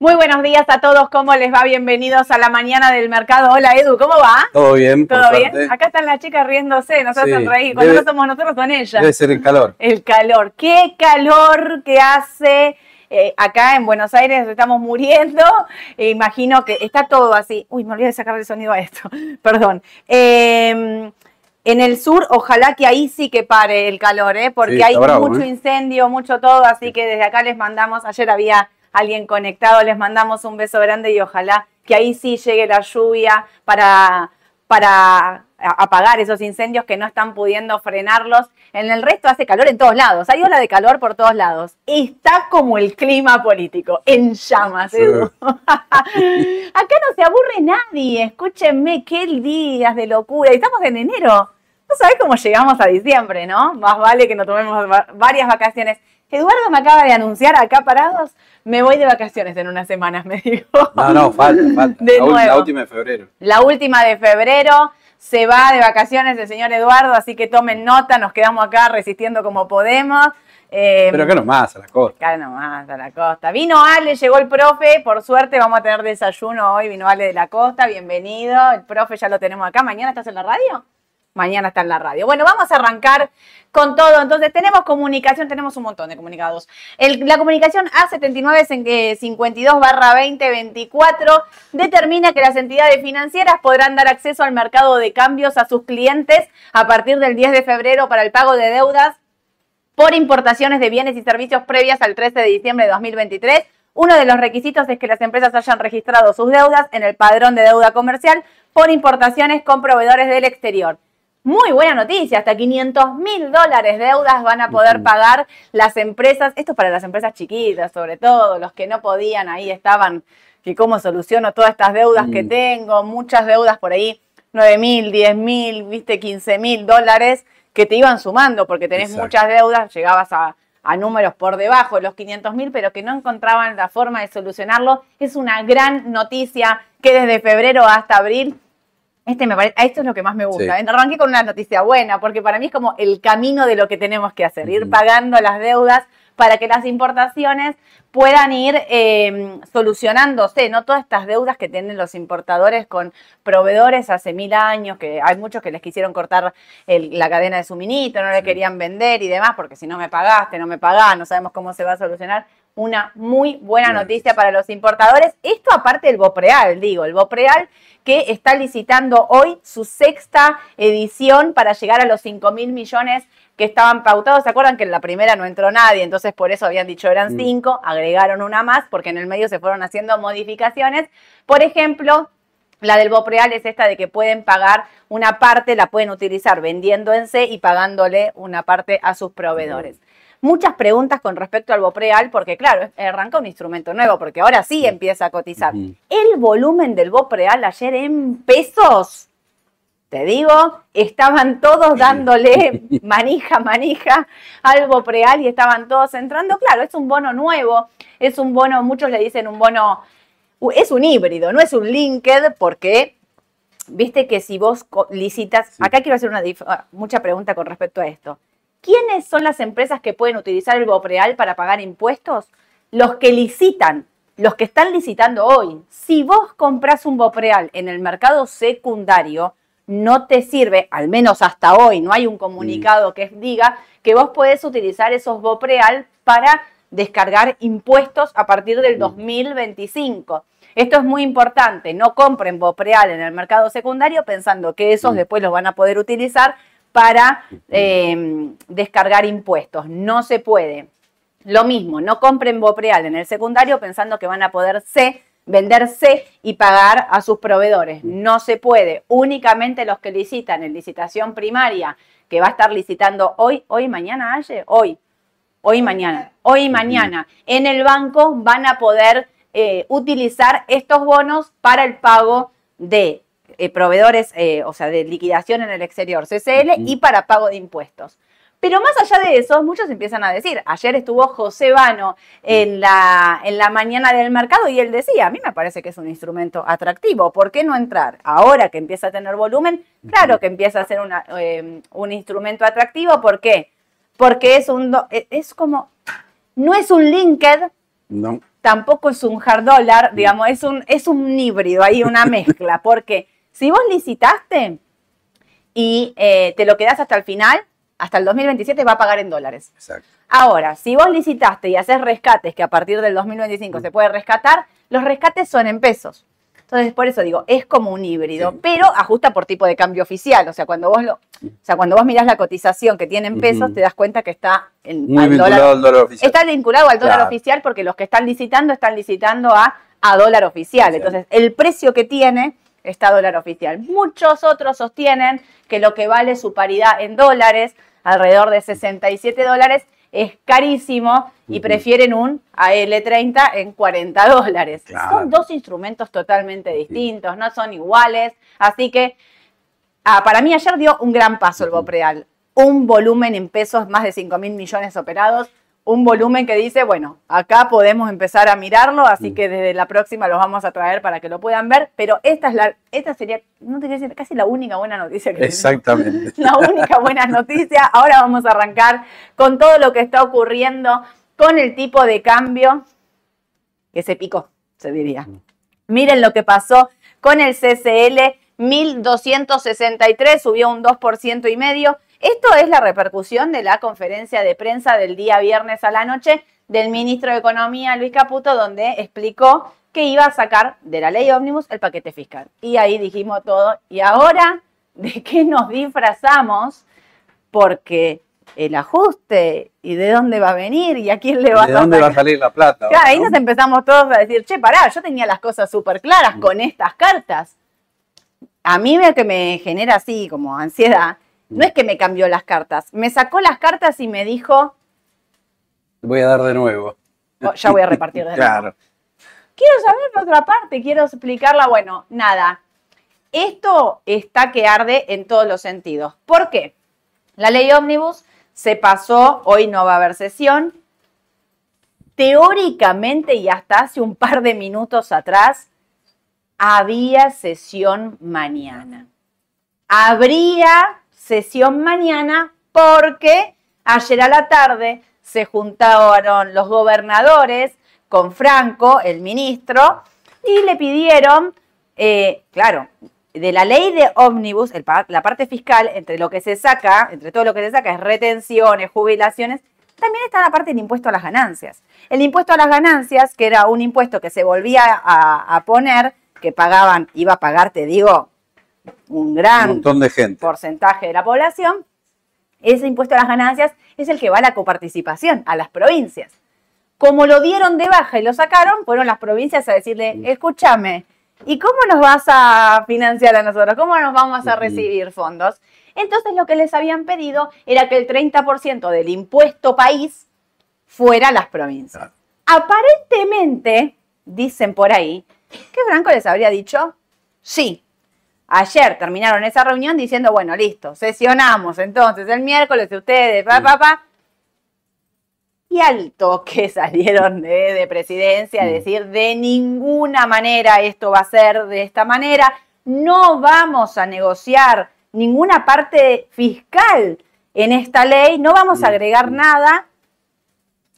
Muy buenos días a todos, ¿cómo les va? Bienvenidos a la mañana del mercado. Hola Edu, ¿cómo va? Todo bien, ¿Todo bien? Acá están las chicas riéndose, nos hacen reír. Cuando no somos nosotros, son ellas. Debe ser el calor. El calor. ¿Qué calor que hace? Eh, acá en Buenos Aires estamos muriendo. E imagino que está todo así. Uy, me olvidé de sacar el sonido a esto. Perdón. Em, en el sur, ojalá que ahí sí que pare el calor, ¿eh? porque hay mucho ¿eh? incendio, mucho todo. Así que desde acá les mandamos. Ayer había alguien conectado, les mandamos un beso grande y ojalá que ahí sí llegue la lluvia para, para apagar esos incendios que no están pudiendo frenarlos. En el resto hace calor en todos lados, hay ola de calor por todos lados. Está como el clima político, en llamas, Edu. Acá no se aburre nadie, escúchenme, qué días de locura. Estamos en enero. No sabés cómo llegamos a diciembre, ¿no? Más vale que nos tomemos varias vacaciones. Eduardo me acaba de anunciar acá parados, me voy de vacaciones en unas semanas, me dijo. No, no, falta, falta. la, última de febrero. La última de febrero se va de vacaciones el señor Eduardo, así que tomen nota, nos quedamos acá resistiendo como podemos. Eh, Pero acá nomás, a la costa. Acá nomás, a la costa. Vino Ale, llegó el profe, por suerte vamos a tener desayuno hoy, vino Ale de la costa, bienvenido. El profe ya lo tenemos acá, ¿mañana estás en la radio? Mañana está en la radio. Bueno, vamos a arrancar con todo. Entonces, tenemos comunicación, tenemos un montón de comunicados. la comunicación A79-52-2024 determina que las entidades financieras podrán dar acceso al mercado de cambios a sus clientes a partir del 10 de febrero para el pago de deudas por importaciones de bienes y servicios previas al 13 de diciembre de 2023. Uno de los requisitos es que las empresas hayan registrado sus deudas en el padrón de deuda comercial por importaciones con proveedores del exterior. Muy buena noticia, hasta 500 mil dólares de deudas van a poder pagar las empresas, esto es para las empresas chiquitas sobre todo, los que no podían, ahí estaban, que cómo soluciono todas estas deudas que mm. tengo, muchas deudas por ahí, 9 mil, 10 mil, viste, 15 mil dólares que te iban sumando porque tenés muchas deudas, llegabas a, a números por debajo de los 500 mil, pero que no encontraban la forma de solucionarlo. Es una gran noticia que desde febrero hasta abril este me parece, esto es lo que más me gusta. Arranqué con una noticia buena, porque para mí es como el camino de lo que tenemos que hacer, ir pagando las deudas para que las importaciones puedan ir em, solucionándose, ¿no? Todas estas deudas que tienen los importadores con proveedores hace mil años, que hay muchos que les quisieron cortar la cadena de suministro, no le querían vender y demás, porque si no me pagaste, no me pagás, no sabemos cómo se va a solucionar una muy buena noticia para los importadores. Esto aparte del Bopreal, digo, el Bopreal que está licitando hoy su sexta edición para llegar a los 5 mil millones que estaban pautados. ¿Se acuerdan que en la primera no entró nadie? Entonces por eso habían dicho eran cinco, agregaron una más porque en el medio se fueron haciendo modificaciones. Por ejemplo, la del Bopreal es esta de que pueden pagar una parte, la pueden utilizar vendiendo en C y pagándole una parte a sus proveedores muchas preguntas con respecto al Bopreal, porque claro, arranca un instrumento nuevo, porque ahora sí empieza a cotizar. El volumen del Bopreal ayer en pesos, te digo, estaban todos dándole manija, manija al Bopreal y estaban todos entrando. Claro, es un bono nuevo, es un bono, muchos le dicen un bono, es un híbrido, no es un linked, porque viste que si vos licitas, acá quiero hacer una ah, mucha pregunta con respecto a esto. ¿Quiénes son las empresas que pueden utilizar el Bopreal para pagar impuestos? Los que licitan, los que están licitando hoy. Si vos compras un Bopreal en el mercado secundario, no te sirve, al menos hasta hoy, no hay un comunicado que diga que vos podés utilizar esos Bopreal para descargar impuestos a partir del 2025. Esto es muy importante, no compren Bopreal en el mercado secundario pensando que esos después los van a poder utilizar para em, descargar impuestos. No se puede. Lo mismo, no compren Bopreal en el secundario pensando que van a poder venderse y pagar a sus proveedores. No se puede. Únicamente los que licitan en licitación primaria, que va a estar licitando hoy, hoy, mañana, ayer, hoy, hoy, mañana, hoy mañana, en el banco van a poder eh, utilizar estos bonos para el pago de eh, proveedores, eh, o sea, de liquidación en el exterior, CCL, y para pago de impuestos. Pero más allá de eso, muchos empiezan a decir, ayer estuvo José Vano en la, en la mañana del mercado y él decía, a mí me parece que es un instrumento atractivo, ¿por qué no entrar? Ahora que empieza a tener volumen, claro que empieza a ser una, eh, un instrumento atractivo, ¿por qué? Porque es un, es como, no es un linked, no. tampoco es un hard dólar, digamos, es un, es un híbrido, hay una mezcla, porque si vos licitaste y eh, te lo quedás hasta el final, hasta el 2027 va a pagar en dólares. Exacto. Ahora, si vos licitaste y haces rescates, que a partir del 2025 se puede rescatar, los rescates son en pesos. Entonces, por eso digo, es como un híbrido, pero ajusta por tipo de cambio oficial. O sea, cuando vos lo, o sea, cuando vos mirás la cotización que tiene en pesos, te das cuenta que está en Muy vinculado al dólar oficial. Está vinculado al dólar oficial porque los que están licitando están licitando a, a dólar oficial. Entonces, el precio que tiene está dólar oficial. Muchos otros sostienen que lo que vale su paridad en dólares, alrededor de 67 dólares, es carísimo y prefieren un AL30 en 40 dólares. Son dos instrumentos totalmente distintos, no son iguales. Así que ah, para mí ayer dio un gran paso el Bopreal. Un volumen en pesos, más de 5 mil millones operados, un volumen que dice, bueno, acá podemos empezar a mirarlo, así mm. que desde la próxima los vamos a traer para que lo puedan ver, pero esta es la, esta sería, no te quiero decir, casi la única buena noticia que Exactamente. La única buena noticia. Ahora vamos a arrancar con todo lo que está ocurriendo con el tipo de cambio que se picó, se diría. Mm. Miren lo que pasó con el CCL 1263, subió un 2% y medio. Esto es la repercusión de la conferencia de prensa del día viernes a la noche del ministro de Economía, Luis Caputo, donde explicó que iba a sacar de la ley ómnibus el paquete fiscal. Y ahí dijimos todo. ¿Y ahora de qué nos disfrazamos? Porque el ajuste y de dónde va a venir y a quién le va a ¿De dónde va a salir la plata? ahí nos empezamos todos a decir, che, pará, yo tenía las cosas súper claras mm. con estas cartas. A mí lo que me genera así como ansiedad no es que me cambió las cartas, me sacó las cartas y me dijo... Voy a dar de nuevo. Oh, ya voy a repartir de nuevo. Quiero saber la otra parte, quiero explicarla. Bueno, nada. Esto está que arde en todos los sentidos. ¿Por qué? La ley ómnibus se pasó, hoy no va a haber sesión. Teóricamente y hasta hace un par de minutos atrás, había sesión mañana. Habría sesión mañana porque ayer a la tarde se juntaron los gobernadores con Franco, el ministro, y le pidieron, eh, claro, de la ley de ómnibus, la parte fiscal, entre lo que se saca, entre todo lo que se saca es retenciones, jubilaciones, también está la parte del impuesto a las ganancias. El impuesto a las ganancias, que era un impuesto que se volvía a, a poner, que pagaban, iba a pagar, te digo, un gran porcentaje de la población, ese impuesto a las ganancias es el que va a la coparticipación, a las provincias. Como lo dieron de baja y lo sacaron, fueron las provincias a decirle, escúchame, ¿y cómo nos vas a financiar a nosotros? ¿Cómo nos vamos a recibir fondos? Entonces lo que les habían pedido era que el 30% del impuesto país fuera a las provincias. Aparentemente, dicen por ahí, que Franco les habría dicho, sí, Ayer terminaron esa reunión diciendo, bueno, listo, sesionamos entonces el miércoles de ustedes, papá, pa, Y al toque salieron de, presidencia a decir, de ninguna manera esto va a ser de esta manera, no vamos a negociar ninguna parte fiscal en esta ley, no vamos a agregar nada.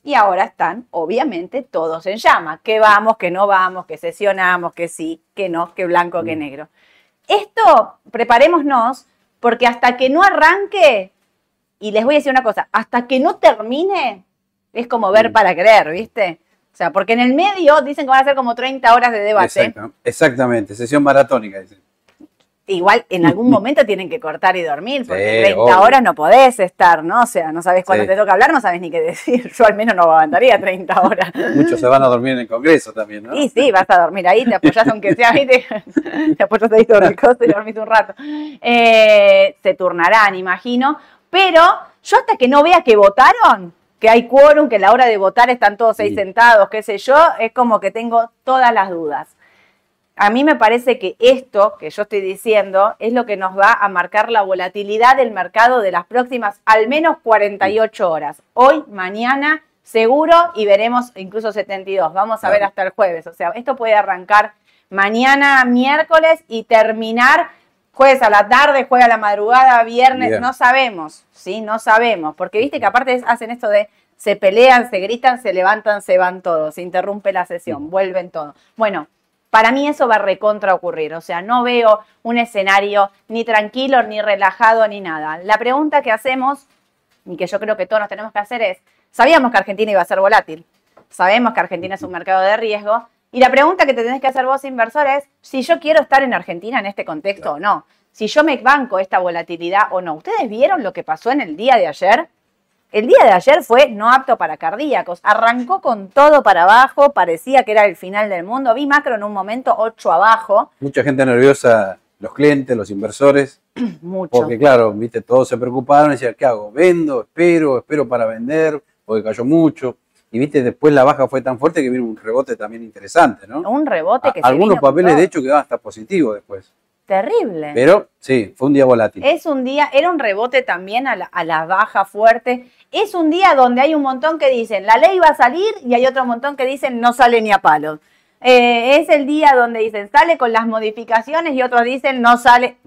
Y ahora están, obviamente, todos en llama. Que vamos, que no vamos, que sesionamos, que sí, que no, que blanco, que negro. Esto, preparémonos, porque hasta que no arranque, y les voy a decir una cosa, hasta que no termine, es como ver mm. para creer, ¿viste? O sea, porque en el medio dicen que van a ser como 30 horas de debate. exactamente, sesión maratónica, dicen igual en algún momento tienen que cortar y dormir, porque 30 horas no podés estar, ¿no? O sea, no sabes cuándo te toca hablar, no sabes ni qué decir. Yo al menos no aguantaría 30 horas. Muchos se van a dormir en el Congreso también, ¿no? Sí, sí, vas a dormir ahí, te apoyas aunque sea, ¿viste? te apoyas ahí sobre el costo y dormís un rato. Eh, se turnarán, imagino, pero yo hasta que no vea que votaron, que hay quórum, que a la hora de votar están todos ahí sentados, qué sé yo, es como que tengo todas las dudas a mí me parece que esto que yo estoy diciendo es lo que nos va a marcar la volatilidad del mercado de las próximas al menos 48 horas. Hoy, mañana, seguro y veremos incluso 72. Vamos a ver hasta el jueves. O sea, esto puede arrancar mañana, miércoles y terminar jueves a la tarde, jueves a la madrugada, viernes, no sabemos, ¿sí? No sabemos. Porque viste que aparte hacen esto de se pelean, se gritan, se levantan, se van todos, se interrumpe la sesión, vuelven todos. Bueno, para mí eso va a recontra ocurrir, o sea, no veo un escenario ni tranquilo, ni relajado, ni nada. La pregunta que hacemos, y que yo creo que todos nos tenemos que hacer es, sabíamos que Argentina iba a ser volátil, sabemos que Argentina es un mercado de riesgo, y la pregunta que te tenés que hacer vos, inversor, es si yo quiero estar en Argentina en este contexto o no, si yo me banco esta volatilidad o no. ¿Ustedes vieron lo que pasó en el día de ayer? El día de ayer fue no apto para cardíacos. Arrancó con todo para abajo, parecía que era el final del mundo. Vi macro en un momento 8 abajo. Mucha gente nerviosa, los clientes, los inversores. Mucho. Porque claro, viste, todos se preocuparon y decían, ¿qué hago? ¿Vendo? ¿Espero? ¿Espero para vender? Porque cayó mucho. Y viste, después la baja fue tan fuerte que vino un rebote también interesante, ¿no? Un rebote que A- Algunos se vino con papeles, de hecho, quedaban hasta positivos después. Terrible. Pero sí, fue un día volátil. Es un día, era un rebote también a la, a la baja fuerte. Es un día donde hay un montón que dicen, la ley va a salir y hay otro montón que dicen, no sale ni a palos. Eh, es el día donde dicen, sale con las modificaciones y otros dicen, no sale.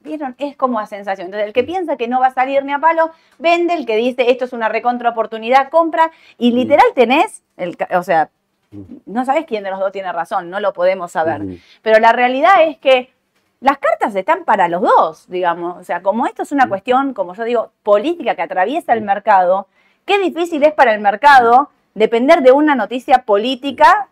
¿Vieron? Es como la sensación. Entonces, el que piensa que no va a salir ni a palo, vende. El que dice, esto es una recontra oportunidad, compra. Y literal tenés, el, o sea, no sabes quién de los dos tiene razón, no lo podemos saber. Pero la realidad es que las cartas están para los dos, digamos. O sea, como esto es una cuestión, como yo digo, política que atraviesa el mercado, qué difícil es para el mercado depender de una noticia política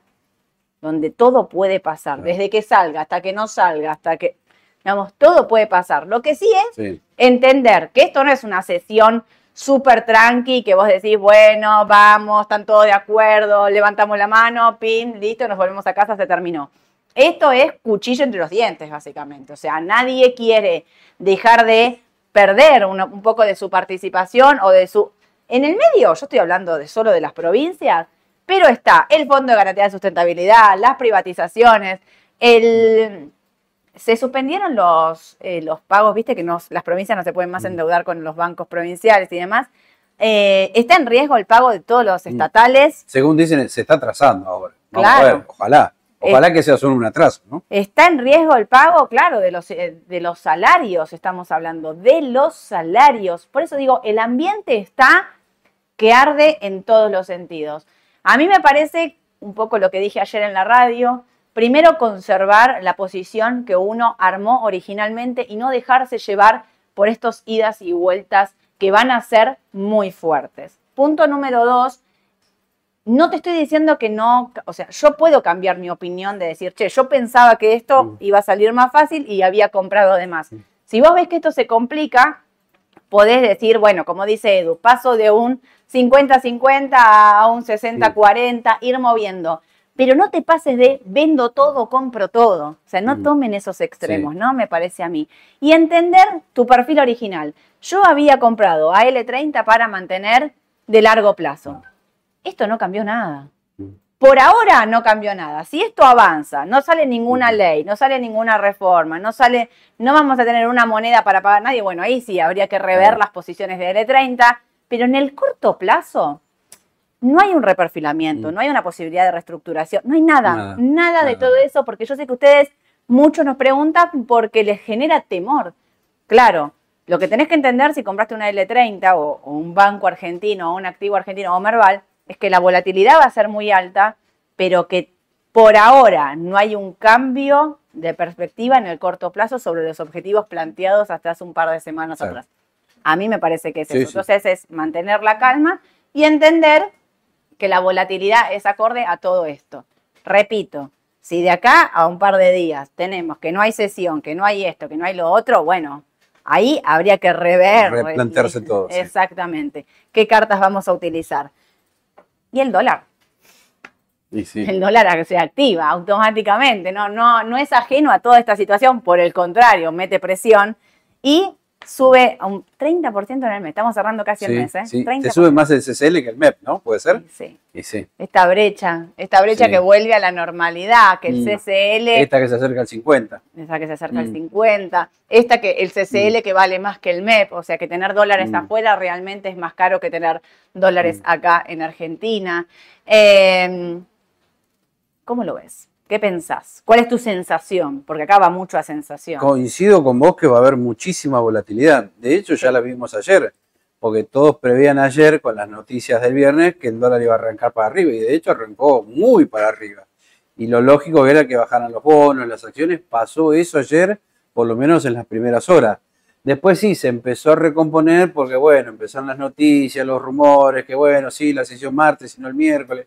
donde todo puede pasar, desde que salga hasta que no salga, hasta que, digamos, todo puede pasar. Lo que sí es Sí. entender que esto no es una sesión súper tranqui, que vos decís, bueno, vamos, están todos de acuerdo, levantamos la mano, pin, listo, nos volvemos a casa, se terminó. Esto es cuchillo entre los dientes, básicamente. O sea, nadie quiere dejar de perder un poco de su participación o de su... En el medio, yo estoy hablando de solo de las provincias, pero está el Fondo de Garantía de Sustentabilidad, las privatizaciones, el... Se suspendieron los, eh, los pagos, viste que nos- las provincias no se pueden más endeudar con los bancos provinciales y demás. Eh, está en riesgo el pago de todos los estatales. Según dicen, se está atrasando ahora. Vamos Claro. a ver, ojalá. Ojalá que sea solo un atraso, ¿no? Está en riesgo el pago, claro, de los, eh, de los salarios, estamos hablando, de los salarios. Por eso digo, el ambiente está que arde en todos los sentidos. A mí me parece un poco lo que dije ayer en la radio, primero conservar la posición que uno armó originalmente y no dejarse llevar por estos idas y vueltas que van a ser muy fuertes. Punto número dos, no te estoy diciendo que no, o sea, yo puedo cambiar mi opinión de decir, che, yo pensaba que esto Mm. iba a salir más fácil y había comprado de más. Si vos ves que esto se complica, podés decir, bueno, como dice Edu, paso de un 50-50 a un 60-40, ir moviendo. Pero no te pases de vendo todo, compro todo. O sea, no Mm. tomen esos extremos, Sí. ¿no? Me parece a mí. Y entender tu perfil original. Yo había comprado AL30 para mantener de largo plazo. Esto no cambió nada. Mm. Por ahora no cambió nada. Si esto avanza, no sale ninguna ley, no sale ninguna reforma, no sale, no vamos a tener una moneda para pagar a nadie, bueno, ahí sí habría que rever las posiciones de L30, pero en el corto plazo no hay un reperfilamiento, Mm. no hay una posibilidad de reestructuración, no hay nada, Nada, nada, de todo eso, porque yo sé que ustedes, muchos nos preguntan porque les genera temor. Claro, lo que tenés que entender si compraste una L30 o, o un banco argentino o un activo argentino o Merval es que la volatilidad va a ser muy alta, pero que por ahora no hay un cambio de perspectiva en el corto plazo sobre los objetivos planteados hasta hace un par de semanas Claro. atrás. A mí me parece que es Sí, eso. sí. Entonces es mantener la calma y entender que la volatilidad es acorde a todo esto. Repito, si de acá a un par de días tenemos que no hay sesión, que no hay esto, que no hay lo otro, bueno, ahí habría que rever. Replantearse todo, sí. Exactamente. ¿Qué cartas vamos a utilizar? Y el dólar. Y sí. El dólar se activa automáticamente, no, no, no es ajeno a toda esta situación, por el contrario, mete presión y sube a un 30% en el mes. Estamos cerrando casi el mes, ¿eh? sí. 30%. Te sube más el CCL que el MEP, ¿no? ¿Puede ser? Sí. Sí. Esta brecha, esta brecha que vuelve a la normalidad, que el Mm. CCL, Esta que se acerca al 50. esa que se acerca al Mm. 50, esta que el CCL que vale más que el MEP, o sea que tener dólares Mm. afuera realmente es más caro que tener dólares Mm. acá en Argentina. Eh, ¿Cómo lo ves? ¿Qué pensás? ¿Cuál es tu sensación? Porque acá va mucho a sensación. Coincido con vos que va a haber muchísima volatilidad. De hecho, ya la vimos ayer. porque todos prevían ayer con las noticias del viernes que el dólar iba a arrancar para arriba y de hecho arrancó muy para arriba. Y lo lógico era que bajaran los bonos, las acciones, pasó eso ayer, por lo menos en las primeras horas. Después sí, se empezó a recomponer porque, bueno, empezaron las noticias, los rumores, que bueno, sí, la sesión martes y no el miércoles.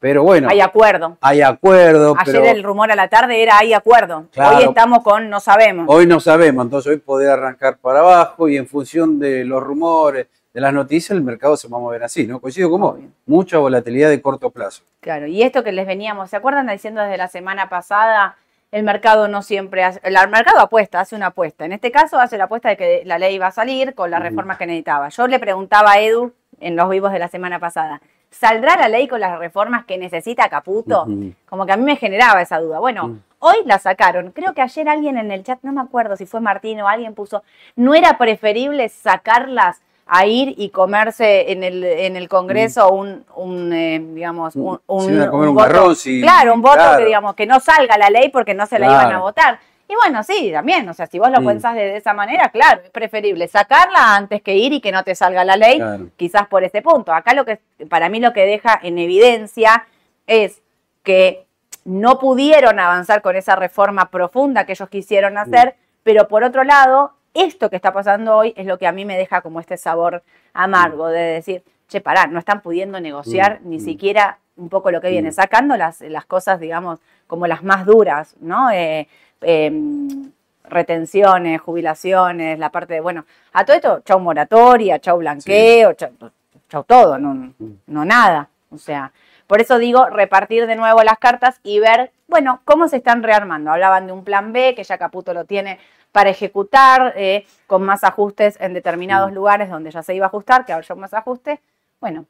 Pero bueno. Hay acuerdo. Hay acuerdo. Ayer el rumor a la tarde era hay acuerdo. hoy estamos con no sabemos. Hoy no sabemos, entonces hoy poder arrancar para abajo y en función de los rumores, de las noticias, el mercado se va a mover así, ¿no? Coincido como mucha volatilidad de corto plazo. Claro, y esto que les veníamos, ¿se acuerdan diciendo desde la semana pasada? El mercado no siempre hace, el mercado apuesta, hace una apuesta. En este caso hace la apuesta de que la ley va a salir con las reformas que necesitaba. Yo le preguntaba a Edu en los vivos de la semana pasada, ¿Saldrá la ley con las reformas que necesita Caputo? Como que a mí me generaba esa duda. Bueno, hoy la sacaron. Creo que ayer alguien en el chat, no me acuerdo si fue Martín o alguien puso, ¿no era preferible sacarlas a ir y comerse en el, en el Congreso un, un eh, digamos, un, un, voto, claro, un voto que digamos que no salga la ley porque no se la iban a votar. Y bueno, sí, también, o sea, si vos lo mm. pensás de, esa manera, claro, es preferible sacarla antes que ir y que no te salga la ley, quizás por ese punto. Acá lo que, para mí lo que deja en evidencia es que no pudieron avanzar con esa reforma profunda que ellos quisieron mm. hacer, pero por otro lado, esto que está pasando hoy es lo que a mí me deja como este sabor amargo de decir, che, pará, no están pudiendo negociar mm, ni siquiera un poco lo que viene, sacando las, las cosas, digamos, como las más duras, ¿no? Eh, Em, retenciones, jubilaciones, la parte de, bueno, a todo esto, chau moratoria, chau blanqueo, chau, todo, no, no nada. O sea, por eso digo, repartir de nuevo las cartas y ver, bueno, cómo se están rearmando. Hablaban de un plan B, que ya Caputo lo tiene para ejecutar, eh, con más ajustes en determinados lugares donde ya se iba a ajustar, que ahora más ajustes. Bueno,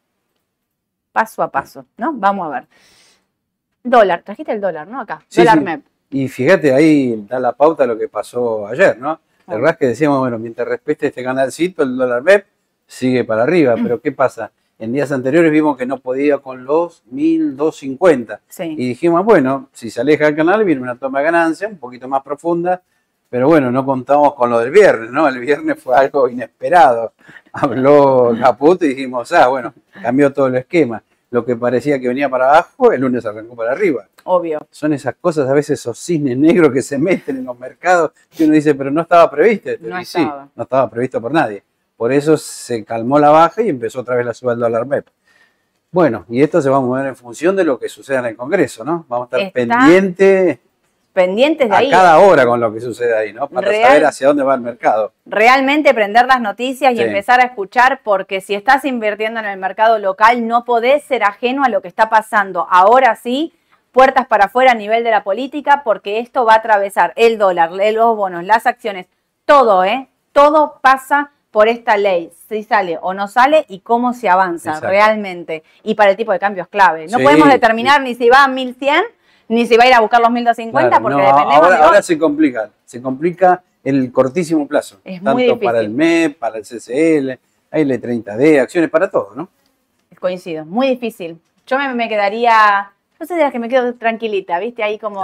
paso a paso, ¿no? Vamos a ver. Dólar, trajiste el dólar, ¿no? Acá, dólar MEP. Y fíjate, ahí da la pauta lo que pasó ayer, ¿no? La verdad es que decíamos, bueno, mientras respete este canalcito, el dólar MEP sigue para arriba, pero ¿qué pasa? En días anteriores vimos que no podía con los 1.250. Y dijimos, bueno, si se aleja el canal, viene una toma de ganancia un poquito más profunda, pero bueno, no contamos con lo del viernes, ¿no? El viernes fue algo inesperado. Habló Caputo y dijimos, ah, bueno, cambió todo el esquema lo que parecía que venía para abajo, el lunes arrancó para arriba. Obvio. Son esas cosas, a veces esos cisnes negros que se meten en los mercados, que uno dice, pero no estaba previsto. No sí, no estaba previsto por nadie. Por eso se calmó la baja y empezó otra vez la suba del dólar MEP. Bueno, y esto se va a mover en función de lo que suceda en el Congreso, ¿no? Vamos a estar pendientes pendientes de a ahí. cada hora con lo que sucede ahí, ¿no? Para saber hacia dónde va el mercado. Realmente prender las noticias y empezar a escuchar, porque si estás invirtiendo en el mercado local, no podés ser ajeno a lo que está pasando. Ahora sí, puertas para afuera a nivel de la política, porque esto va a atravesar el dólar, los bonos, las acciones, todo, ¿eh? Todo pasa por esta ley, si sale o no sale y cómo se avanza realmente. Y para el tipo de cambios clave. No podemos determinar ni si va a 1100 ni se va a ir a buscar los 1250 porque dependemos ahora, ahora se complica, se complica el cortísimo plazo. Es tanto para el MEP, para el CCL, hay el 30D, acciones para todo, ¿no? Coincido, muy difícil. Yo me, quedaría, no sé de las que me quedo tranquilita, ¿viste? Ahí como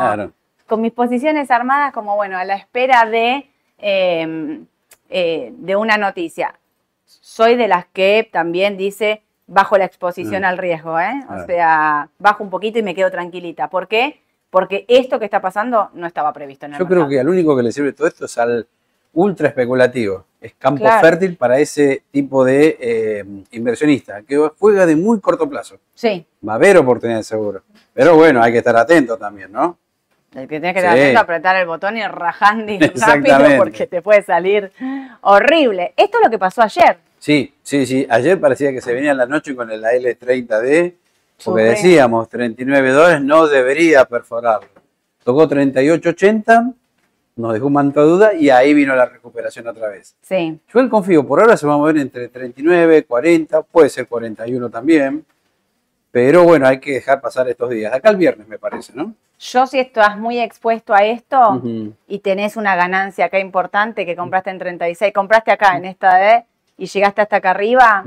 con mis posiciones armadas, como bueno, a la espera de, em, eh, de una noticia. Soy de las que también dice, bajo la exposición mm. al riesgo, ¿eh? O sea, bajo un poquito y me quedo tranquilita. ¿Por qué? Porque esto que está pasando no estaba previsto en el Yo creo que al único que le sirve todo esto es al ultra especulativo. Es campo fértil para ese tipo de eh, inversionista, que juega de muy corto plazo. Sí. Va a haber oportunidades seguro. Pero bueno, hay que estar atento también, ¿no? El que tiene que estar atento apretar el botón y rajando rápido porque te puede salir horrible. Esto es lo que pasó ayer. Sí, sí, sí. Ayer parecía que se venía la noche con el L30D, porque decíamos 39 dólares no debería perforarlo. Tocó 38.80, nos dejó un manto de duda y ahí vino la recuperación otra vez. Sí. Yo el confío, por ahora se va a mover entre 39, 40, puede ser 41 también. Pero bueno, hay que dejar pasar estos días. Acá el viernes, me parece, ¿no? Yo si estás muy expuesto a esto y tenés una ganancia acá importante que compraste en 36, compraste acá en esta de y llegaste hasta acá arriba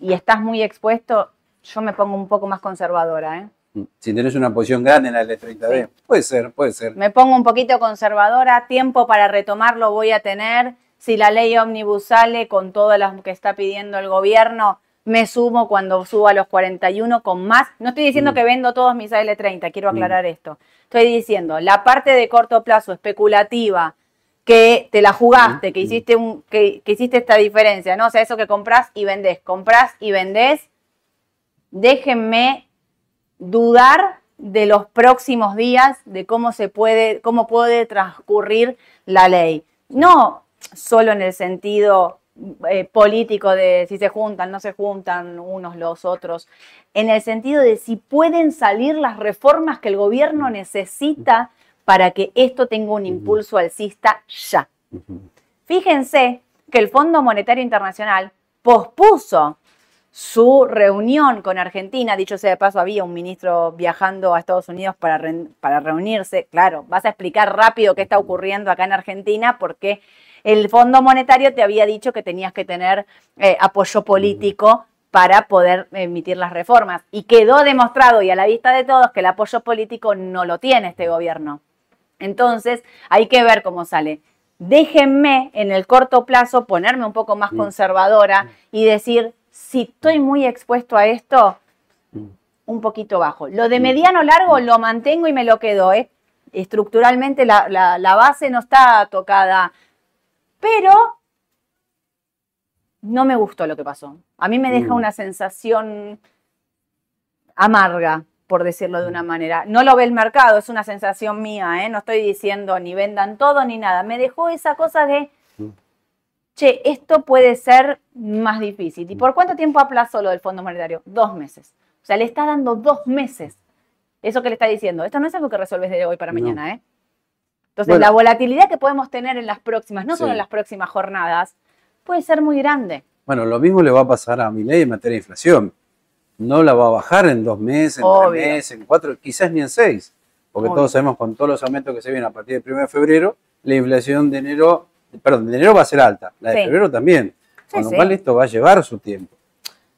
y estás muy expuesto, yo me pongo un poco más conservadora. ¿eh? Mm. Si tenés una posición grande en la L30D, puede ser, puede ser. Me pongo un poquito conservadora, tiempo para retomarlo voy a tener. si la ley ómnibus sale con todas las que está pidiendo el gobierno, me sumo cuando suba a los 41 con más. No estoy diciendo Mm. que vendo todos mis AL30, quiero aclarar esto. Estoy diciendo, la parte de corto plazo especulativa, que te la jugaste, que Mm. hiciste, un, que, que hiciste esta diferencia, ¿no? O sea, eso que compras y vendés, compras y vendés, déjenme dudar de los próximos días, de cómo se puede, cómo puede transcurrir la ley. No solo en el sentido eh, político de si se juntan, no se juntan unos los otros, en el sentido de si pueden salir las reformas que el gobierno necesita para que esto tenga un impulso alcista ya. Fíjense que el Fondo Monetario Internacional pospuso su reunión con Argentina. Dicho sea de paso, había un ministro viajando a Estados Unidos para, re- para reunirse. Claro, vas a explicar rápido qué está ocurriendo acá en Argentina porque el Fondo Monetario te había dicho que tenías que tener eh, apoyo político para poder emitir las reformas. Y quedó demostrado y a la vista de todos que el apoyo político no lo tiene este gobierno. Entonces, hay que ver cómo sale. Déjenme en el corto plazo ponerme un poco más Mm. conservadora y decir, si estoy muy expuesto a esto, Mm. un poquito bajo. Lo de Mm. mediano largo lo mantengo y me lo quedo. ¿eh? Estructuralmente la, la- la base no está tocada, pero no me gustó lo que pasó. A mí me deja Mm. una sensación amarga, por decirlo de una manera. No lo ve el mercado, es una sensación mía, ¿eh? no estoy diciendo ni vendan todo ni nada. Me dejó esa cosa de, Mm. Che, esto puede ser más difícil. ¿Y por cuánto tiempo aplazó lo del Fondo Monetario? Dos meses. O sea, le está dando dos meses. Eso que le está diciendo. Esto no es algo que resuelves de hoy para No. mañana, ¿eh? Entonces, Bueno. la volatilidad que podemos tener en las próximas, no solo en las próximas jornadas, puede ser muy grande. Bueno, lo mismo le va a pasar a mi ley en materia de inflación. No la va a bajar en dos meses, en Obvio. tres meses, en cuatro, quizás ni en seis. Porque Obvio. todos sabemos con todos los aumentos que se vienen a partir del 1 de febrero, la inflación de enero, perdón, de enero va a ser alta, la de Sí. febrero también. Sí, Con lo cual esto va a llevar su tiempo.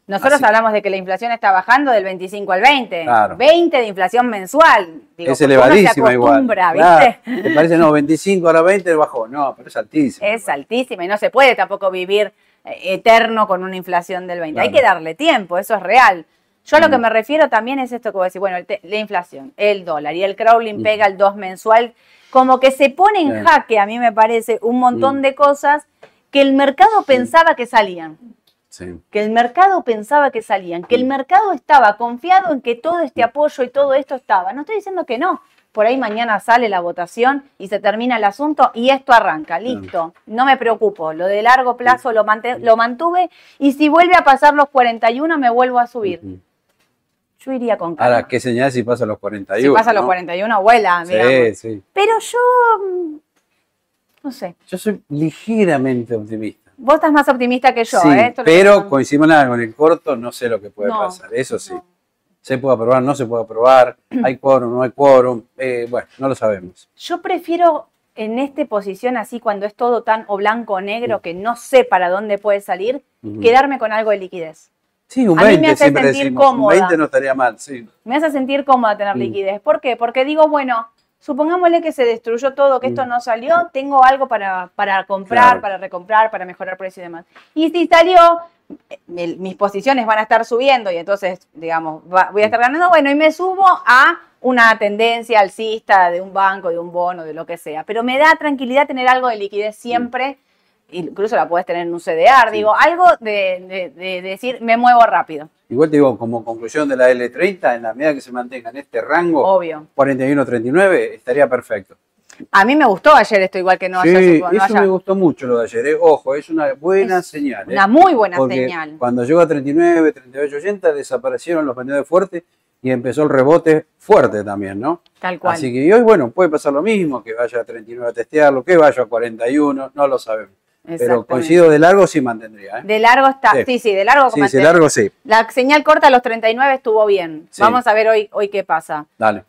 Nosotros Así- hablamos de que la inflación está bajando del 25 al 20. Claro. 20 de inflación mensual. Digo, es elevadísima se igual. acostumbra, Claro, ¿viste? Te parece, no, 25 ahora 20 bajó. No, pero es altísimo. Es altísima y no se puede tampoco vivir eh, eterno con una inflación del 20. Hay que darle tiempo, eso es real. Yo a lo que Mm. me refiero también es esto que vos decís, bueno, el la inflación, el dólar y el crawling pega el 2 mensual, como que se pone en jaque, a mí me parece, un montón Mm. de cosas que el mercado pensaba que salían. Sí. que el mercado pensaba que salían, que el Mm. mercado estaba confiado en que todo este apoyo y todo esto estaba. No estoy diciendo que no. Por ahí mañana sale la votación y se termina el asunto y esto arranca. Listo. No me preocupo. Lo de largo plazo lo, lo mantuve y si vuelve a pasar los 41 me vuelvo a subir. Yo iría con calma. Ahora, ¿qué señal si pasa a los 41? si pasa los no? 41, vuela. digamos. Sí, sí. Pero yo, mm, no sé. Yo soy ligeramente optimista. Vos estás más optimista que yo, sí, ¿eh? Esto pero coincidimos nada con el corto, no sé lo que puede No, pasar. Eso sí. no. Se puede aprobar, no se puede aprobar, hay quórum, no hay quórum. eh, bueno, no lo sabemos. Yo prefiero en esta posición así, cuando es todo tan o blanco o negro, que no sé para dónde puede salir, quedarme con algo de liquidez. Sí, un a mí me 20 hace siempre sentir decimos. cómoda. Un 20 no estaría mal, sí. Me hace sentir cómoda tener Mm. liquidez. ¿Por qué? Porque digo, bueno, supongámosle que se destruyó todo, que esto Mm. no salió, tengo algo para, para comprar, Claro. para recomprar, para mejorar precio y demás. Y si salió, eh, mis posiciones van a estar subiendo y entonces, digamos, voy a estar ganando, bueno, y me subo a una tendencia alcista de un banco, de un bono, de lo que sea. Pero me da tranquilidad tener algo de liquidez siempre, incluso la puedes tener en un CDR, Sí. digo, algo de, de- de decir, me muevo rápido, Igual te digo, como conclusión de la L30, en la medida que se mantenga en este rango, obvio. 41-39, estaría perfecto. A mí me gustó ayer esto, igual que no sí, haya, no eso haya- me gustó mucho lo de ayer. eh. Ojo, es una buena Es señal. eh. una muy buena Porque señal. Cuando llegó a 39, 38, 80, desaparecieron los vendedores fuertes y empezó el rebote fuerte también, ¿no? Tal cual. Así que hoy, bueno, puede pasar lo mismo, que vaya a 39 a testearlo, que vaya a 41, no lo sabemos. Pero coincido de largo sí mantendría. ¿eh? De largo está, sí, Sí. sí, de largo Sí, antes. largo sí. La señal corta a los 39 estuvo bien. Sí. Vamos a ver hoy, hoy qué pasa. Dale.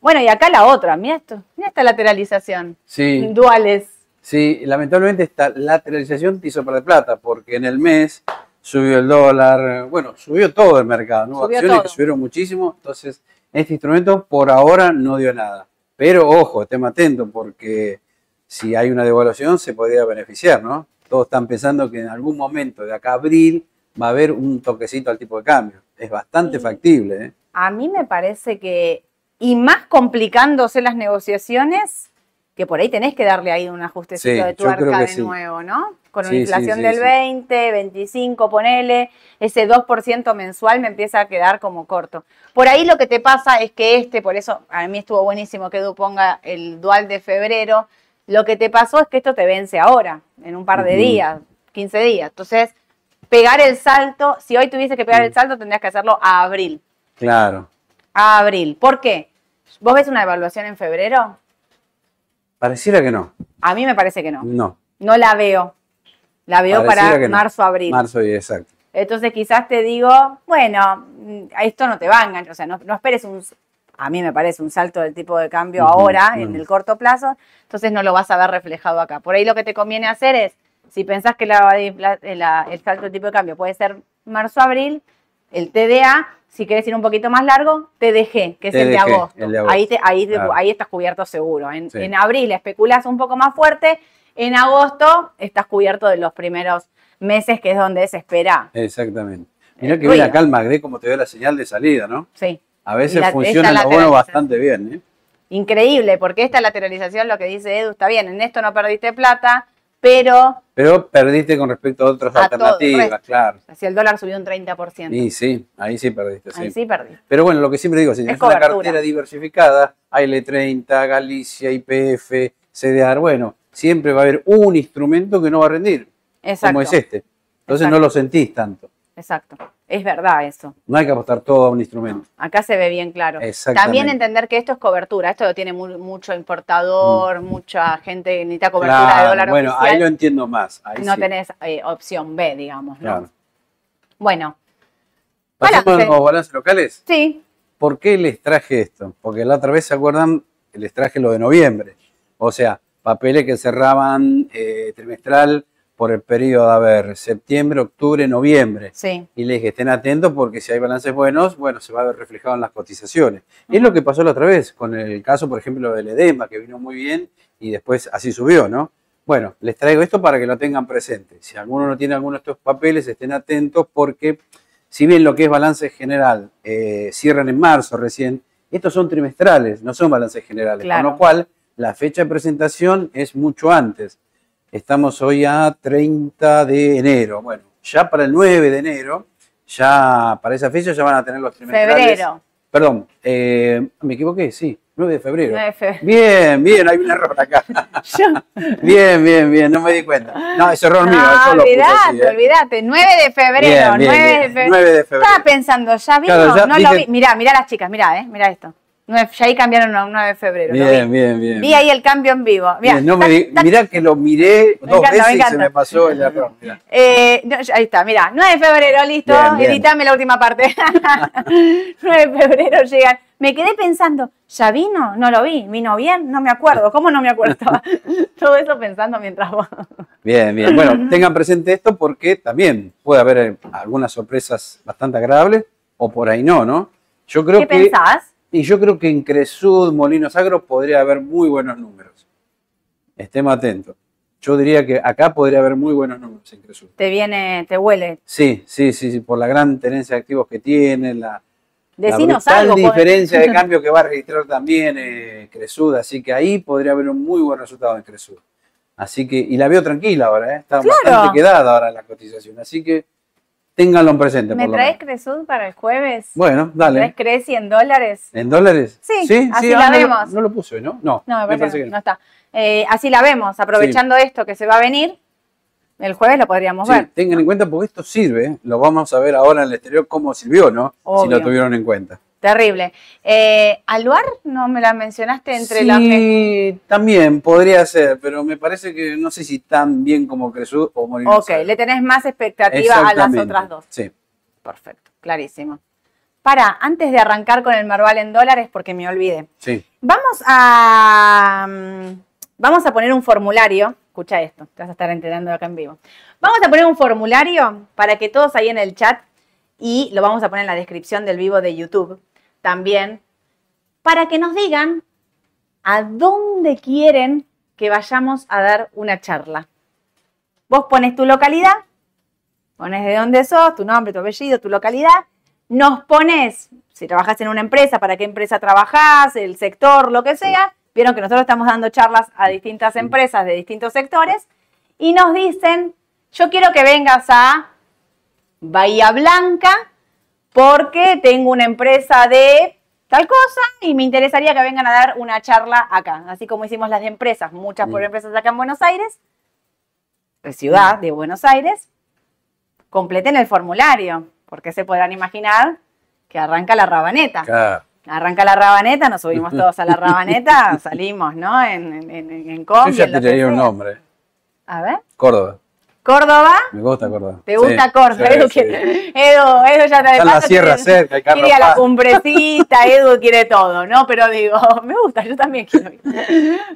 Bueno, y acá la otra, mira esto, mira esta lateralización. Sí, Duales. sí, lamentablemente esta lateralización te hizo perder plata, porque en el mes subió el dólar, bueno, subió todo el mercado, ¿no? Subió Acciones todo. que subieron muchísimo, entonces este instrumento por ahora no dio nada. Pero ojo, estemos atentos porque si hay una devaluación se podría beneficiar, ¿no? Todos están pensando que en algún momento de acá a abril va a haber un toquecito al tipo de cambio. Es bastante Sí. factible, ¿eh? A mí me parece que, y más complicándose las negociaciones, que por ahí tenés que darle ahí un ajustecito Sí, de tuerca de sí. nuevo, ¿no? Con una inflación del sí. 20, 25, ponele, ese 2% mensual me empieza a quedar como corto. Por ahí lo que te pasa es que este, por eso a mí estuvo buenísimo que Edu ponga el dual de febrero, lo que te pasó es que esto te vence ahora, en un par de días, 15 días. Entonces, pegar el salto, si hoy tuviese que pegar Mm. el salto, tendrías que hacerlo a abril Claro. a abril. ¿Por qué? ¿Vos ves una evaluación en febrero? Pareciera que no. A mí me parece que no. No. No la veo. La veo Pareciera para no. marzo, abril. Marzo y exacto. Entonces quizás te digo, bueno, mm, a esto no te va a enganchar. O sea, no, no esperes un, a mí me parece un salto del tipo de cambio ahora, en el corto plazo. Entonces no lo vas a ver reflejado acá. Por ahí lo que te conviene hacer es, si pensás que la- la- la- el salto del tipo de cambio puede ser marzo, abril, el TDA, si querés ir un poquito más largo, TDG, que es el de, agosto. el de agosto, Ahí, te- ahí, te- claro. ahí estás cubierto seguro. En, Sí. en abril especulás un poco más fuerte, en agosto estás cubierto de los primeros meses, que es donde se espera. Exactamente. Mirá que viene ruido. acá el Magre como te dio la señal de salida, ¿no? Sí. A veces la- funciona lo bueno bastante bien, ¿eh? Increíble, porque esta lateralización, lo que dice Edu, está bien, en esto no perdiste plata, pero Pero perdiste con respecto a otras A alternativas, claro. si el dólar subió un 30%, Y sí, ahí sí perdiste, sí. ahí sí perdí. Pero bueno, lo que siempre digo, si tienes una cartera diversificada, AL30, Galicia, IPF, CDR, bueno, siempre va a haber un instrumento que no va a rendir, Exacto. como es este. Entonces Exacto. no lo sentís tanto. Exacto. Es verdad eso. No hay que apostar todo a un instrumento. Acá se ve bien claro. Exactamente. También entender que esto es cobertura. Esto lo tiene mu- mucho importador, mucha gente que necesita cobertura de Mm. Dólar bueno, oficial. ahí lo entiendo más. Ahí no sí, tenés eh, opción B, digamos, ¿no? claro. Bueno, ¿Pasamos a Balance. los balances locales? sí, ¿Por qué les traje esto? Porque la otra vez, ¿se acuerdan? Les traje lo de noviembre. O sea, papeles que cerraban eh, trimestral por el periodo, a ver, septiembre, octubre, noviembre. sí. Y les dije, estén atentos porque si hay balances buenos, bueno, se va a ver reflejado en las cotizaciones. Y es lo que pasó la otra vez, con el caso, por ejemplo, del edema, que vino muy bien y después así subió, ¿no? Bueno, les traigo esto para que lo tengan presente. Si alguno no tiene alguno de estos papeles, estén atentos porque si bien lo que es balance general eh, cierran en marzo recién, estos son trimestrales, no son balances generales. Claro. Con lo cual, la fecha de presentación es mucho antes. Estamos hoy a 30 de enero. Bueno, ya para el 9 de enero, ya para esa fecha ya van a tener los trimestrales. Febrero. Perdón, eh, me equivoqué, sí, 9 de febrero. 9 de febrero. Bien, bien, hay un error acá. bien, bien, bien, no me di cuenta. No, es error mío, No, lo puse olvidate, así. ¿eh? olvidate. 9 de febrero. Bien, bien, 9 de bien, febrero. 9 de febrero. Estaba pensando, ¿ya vino? Claro, ya no lo dije- vi. Mirá, mirá las chicas, mirá, eh, mirá esto. Ya ahí cambiaron a 9 de febrero. Bien, bien, bien. Vi ahí el cambio en vivo. Mirá, Bien, no me mirá que lo miré dos encanta, veces y se me pasó el error. Eh, no, ahí está, mirá, 9 de febrero, listo, Bien, bien. editame la última parte. 9 de febrero llegan. Me quedé pensando, ¿ya vino? No lo vi, ¿vino bien? No me acuerdo, ¿cómo no me acuerdo? Todo eso pensando mientras vos. Bien, bien. Bueno, tengan presente esto porque también puede haber eh, algunas sorpresas bastante agradables o por ahí no, ¿no? Yo creo ¿Qué que pensás? Y yo creo que en Cresud, Molinos Agro podría haber muy buenos números. Estemos atentos. Yo diría que acá podría haber muy buenos números en Cresud. Te viene, te huele. Sí, sí, sí, sí, por la gran tenencia de activos que tiene, la, la Decinos brutal algo. diferencia de cambio que va a registrar también eh, Cresud, así que ahí podría haber un muy buen resultado en Cresud. Así que, y la veo tranquila ahora, ¿eh? está Claro. bastante quedada ahora la cotización, así que ténganlo en presente. ¿Me por lo traes. Cresud para el jueves? Bueno, ¿Me traes dale. Creci en dólares? ¿En dólares? Sí, así ah, la no lo- vemos. No, lo puse, ¿no? No, No, me parece, que que no, no está. Eh, así la vemos, aprovechando esto que se va a venir. El jueves lo podríamos Sí, ver. tengan en cuenta porque esto sirve, lo vamos a ver ahora en el exterior cómo sirvió, ¿no? Si lo tuvieron en cuenta. Terrible. Eh, ¿Aluar no me la mencionaste entre sí, las que- también podría ser, pero me parece que no sé si tan bien como Cresud o Molinos. Ok, le tenés más expectativa a las otras dos. Sí. Perfecto, clarísimo. Para, antes de arrancar con el Marval en dólares, porque me olvidé. Sí, Vamos a, mm, vamos a poner un formulario. Escucha esto, te vas a estar enterando acá en vivo. Vamos a poner un formulario para que todos ahí en el chat y lo vamos a poner en la descripción del vivo de YouTube también, para que nos digan a dónde quieren que vayamos a dar una charla. Vos pones tu localidad, pones de dónde sos, tu nombre, tu apellido, tu localidad, nos pones, si trabajas en una empresa, para qué empresa trabajás, el sector, lo que sea. Vieron que nosotros estamos dando charlas a distintas empresas de distintos sectores y nos dicen, yo quiero que vengas a Bahía Blanca porque tengo una empresa de tal cosa y me interesaría que vengan a dar una charla acá, así como hicimos las de empresas, muchas por Mm. empresas acá en Buenos Aires, de ciudad de Buenos Aires, completen el formulario, porque se podrán imaginar que arranca la rabaneta. Claro. Arranca la rabaneta, nos subimos todos a la rabaneta, salimos, ¿no? En, en, en, en combi, Yo ya te un nombre. A ver. Córdoba. Córdoba. Me gusta Córdoba. ¿Te gusta Sí, Córdoba? sí, Edu, sí. quiere- Edu, Edu ya te Está en la pasa, sierra quiere- cerca, Carlos Quiere a la cumbrecita, Edu quiere todo, ¿no? Pero digo, me gusta, yo también quiero ir.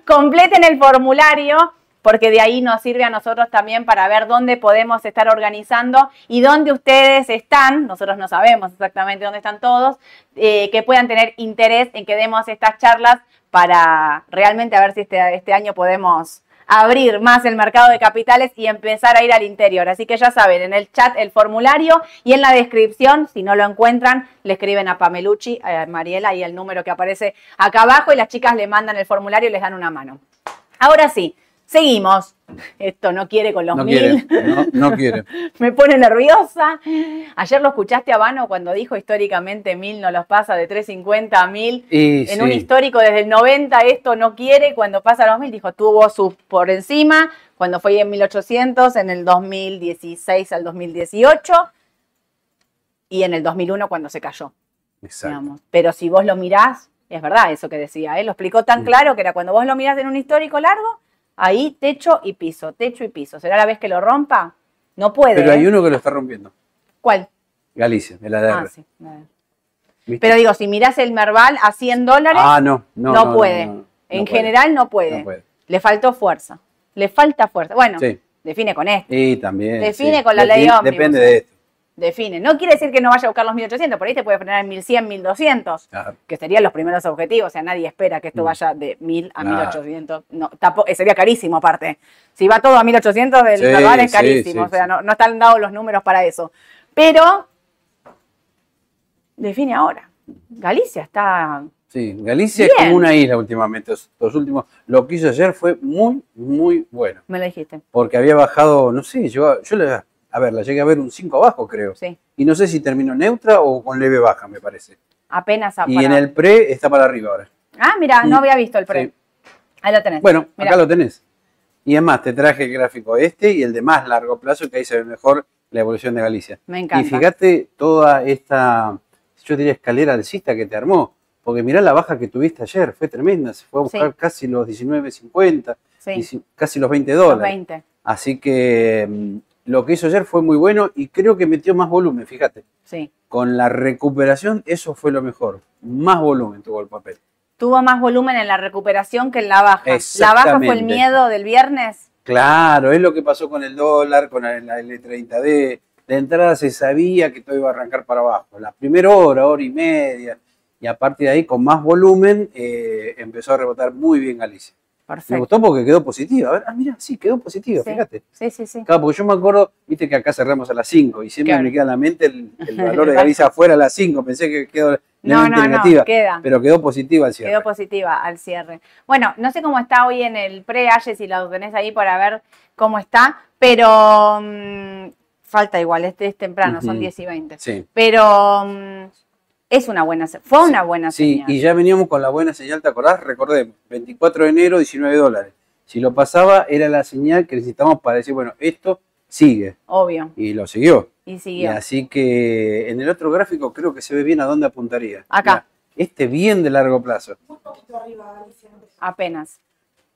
Completen el formulario porque de ahí nos sirve a nosotros también para ver dónde podemos estar organizando y dónde ustedes están, nosotros no sabemos exactamente dónde están todos, eh, que puedan tener interés en que demos estas charlas para realmente a ver si este, este año podemos abrir más el mercado de capitales y empezar a ir al interior. Así que ya saben, en el chat el formulario y en la descripción, si no lo encuentran, le escriben a Pamelucci, a Mariela y el número que aparece acá abajo y las chicas le mandan el formulario y les dan una mano. Ahora sí, seguimos. Esto no quiere con los No mil. quiere, no, no quiere. Me pone nerviosa. Ayer lo escuchaste a Vano cuando dijo históricamente mil no los pasa de 350 a 1000. Y En sí, un histórico desde el 90 esto no quiere, cuando pasa a los 1000 dijo tuvo su por encima, cuando fue en 1800, en el 2016 al 2018 y en el 2001 cuando se cayó. exacto. digamos. Pero si vos lo mirás, es verdad eso que decía, ¿eh? lo explicó tan claro que era cuando vos lo mirás en un histórico largo, ahí techo y piso, techo y piso. ¿Será la vez que lo rompa? No puede. Pero hay ¿eh? uno que lo está rompiendo. ¿Cuál? Galicia, el ADR. Ah, sí. Pero digo, si mirás el Merval a 100 dólares, ah, no, no, no, no, puede. no, en puede. general no puede. Le faltó fuerza. Le falta fuerza. Bueno, Sí. define con esto. Y también. Define sí. con la ley Depi- ómnibus. Depende de esto. Define. No quiere decir que no vaya a buscar los 1800, por ahí te puede frenar en 1100, 1200. Claro. que serían los primeros objetivos. O sea, nadie espera que esto Mm. vaya de 1000 a Claro. 1800. No, eh, sería carísimo aparte. Si va todo a 1800, el Sí, es carísimo. sí, o sea, no, no están dados los números para eso. Pero, define ahora. Galicia está... Sí, Galicia es como una isla últimamente. Los, los últimos, lo que hizo ayer fue muy, muy bueno. Me lo dijiste. Porque había bajado, no sé, yo, yo la- a ver, la llegué a ver un 5 abajo, creo. Sí. Y no sé si terminó neutra o con leve baja, me parece. Apenas a Y para- en el pre está para arriba ahora. Ah, mira, no había visto el pre. sí. Ahí lo tenés. Bueno, Mirá. acá lo tenés. Y además te traje el gráfico este y el de más largo plazo, que ahí se ve mejor la evolución de Galicia. Me encanta. Y fíjate toda esta, yo diría, escalera alcista que te armó. Porque mirá la baja que tuviste ayer, fue tremenda. Se fue a buscar Sí. casi los 19.50, Sí, casi los 20 los dólares. 20. Así que mm, lo que hizo ayer fue muy bueno y creo que metió más volumen, fíjate. Sí. Con la recuperación, eso fue lo mejor. Más volumen tuvo el papel. Tuvo más volumen en la recuperación que en la baja. La baja fue el miedo del viernes. Claro, es lo que pasó con el dólar, con la L30D. De entrada se sabía que todo iba a arrancar para abajo. La primera hora, hora y media. Y a partir de ahí, con más volumen, eh, empezó a rebotar muy bien Galicia. Me gustó porque quedó positiva. A ver, ah, mira, sí, quedó positiva, Sí. fíjate. Sí, sí, sí. Claro, porque yo me acuerdo, viste que acá cerramos a las 5 y siempre Claro. me queda en la mente el, el valor de Galicia afuera a las 5. Pensé que quedó No, no, no, negativa, queda. pero quedó positiva al cierre. Quedó positiva al cierre. Bueno, no sé cómo está hoy en el pre-Aye, si lo tenés ahí para ver cómo está, pero mm, falta igual, este es temprano, son Ujú. 10 y 20. Sí. Pero mm, es una buena, fue una buena Sí, señal. y ya veníamos con la buena señal, ¿te acordás? Recordemos, 24 de enero, 19 dólares. Si lo pasaba, era la señal que necesitábamos para decir, bueno, esto sigue. Obvio, Y lo siguió. y Y siguió. así que en el otro gráfico creo que se ve bien a dónde apuntaría. Acá. Mirá, este bien de largo plazo. Apenas.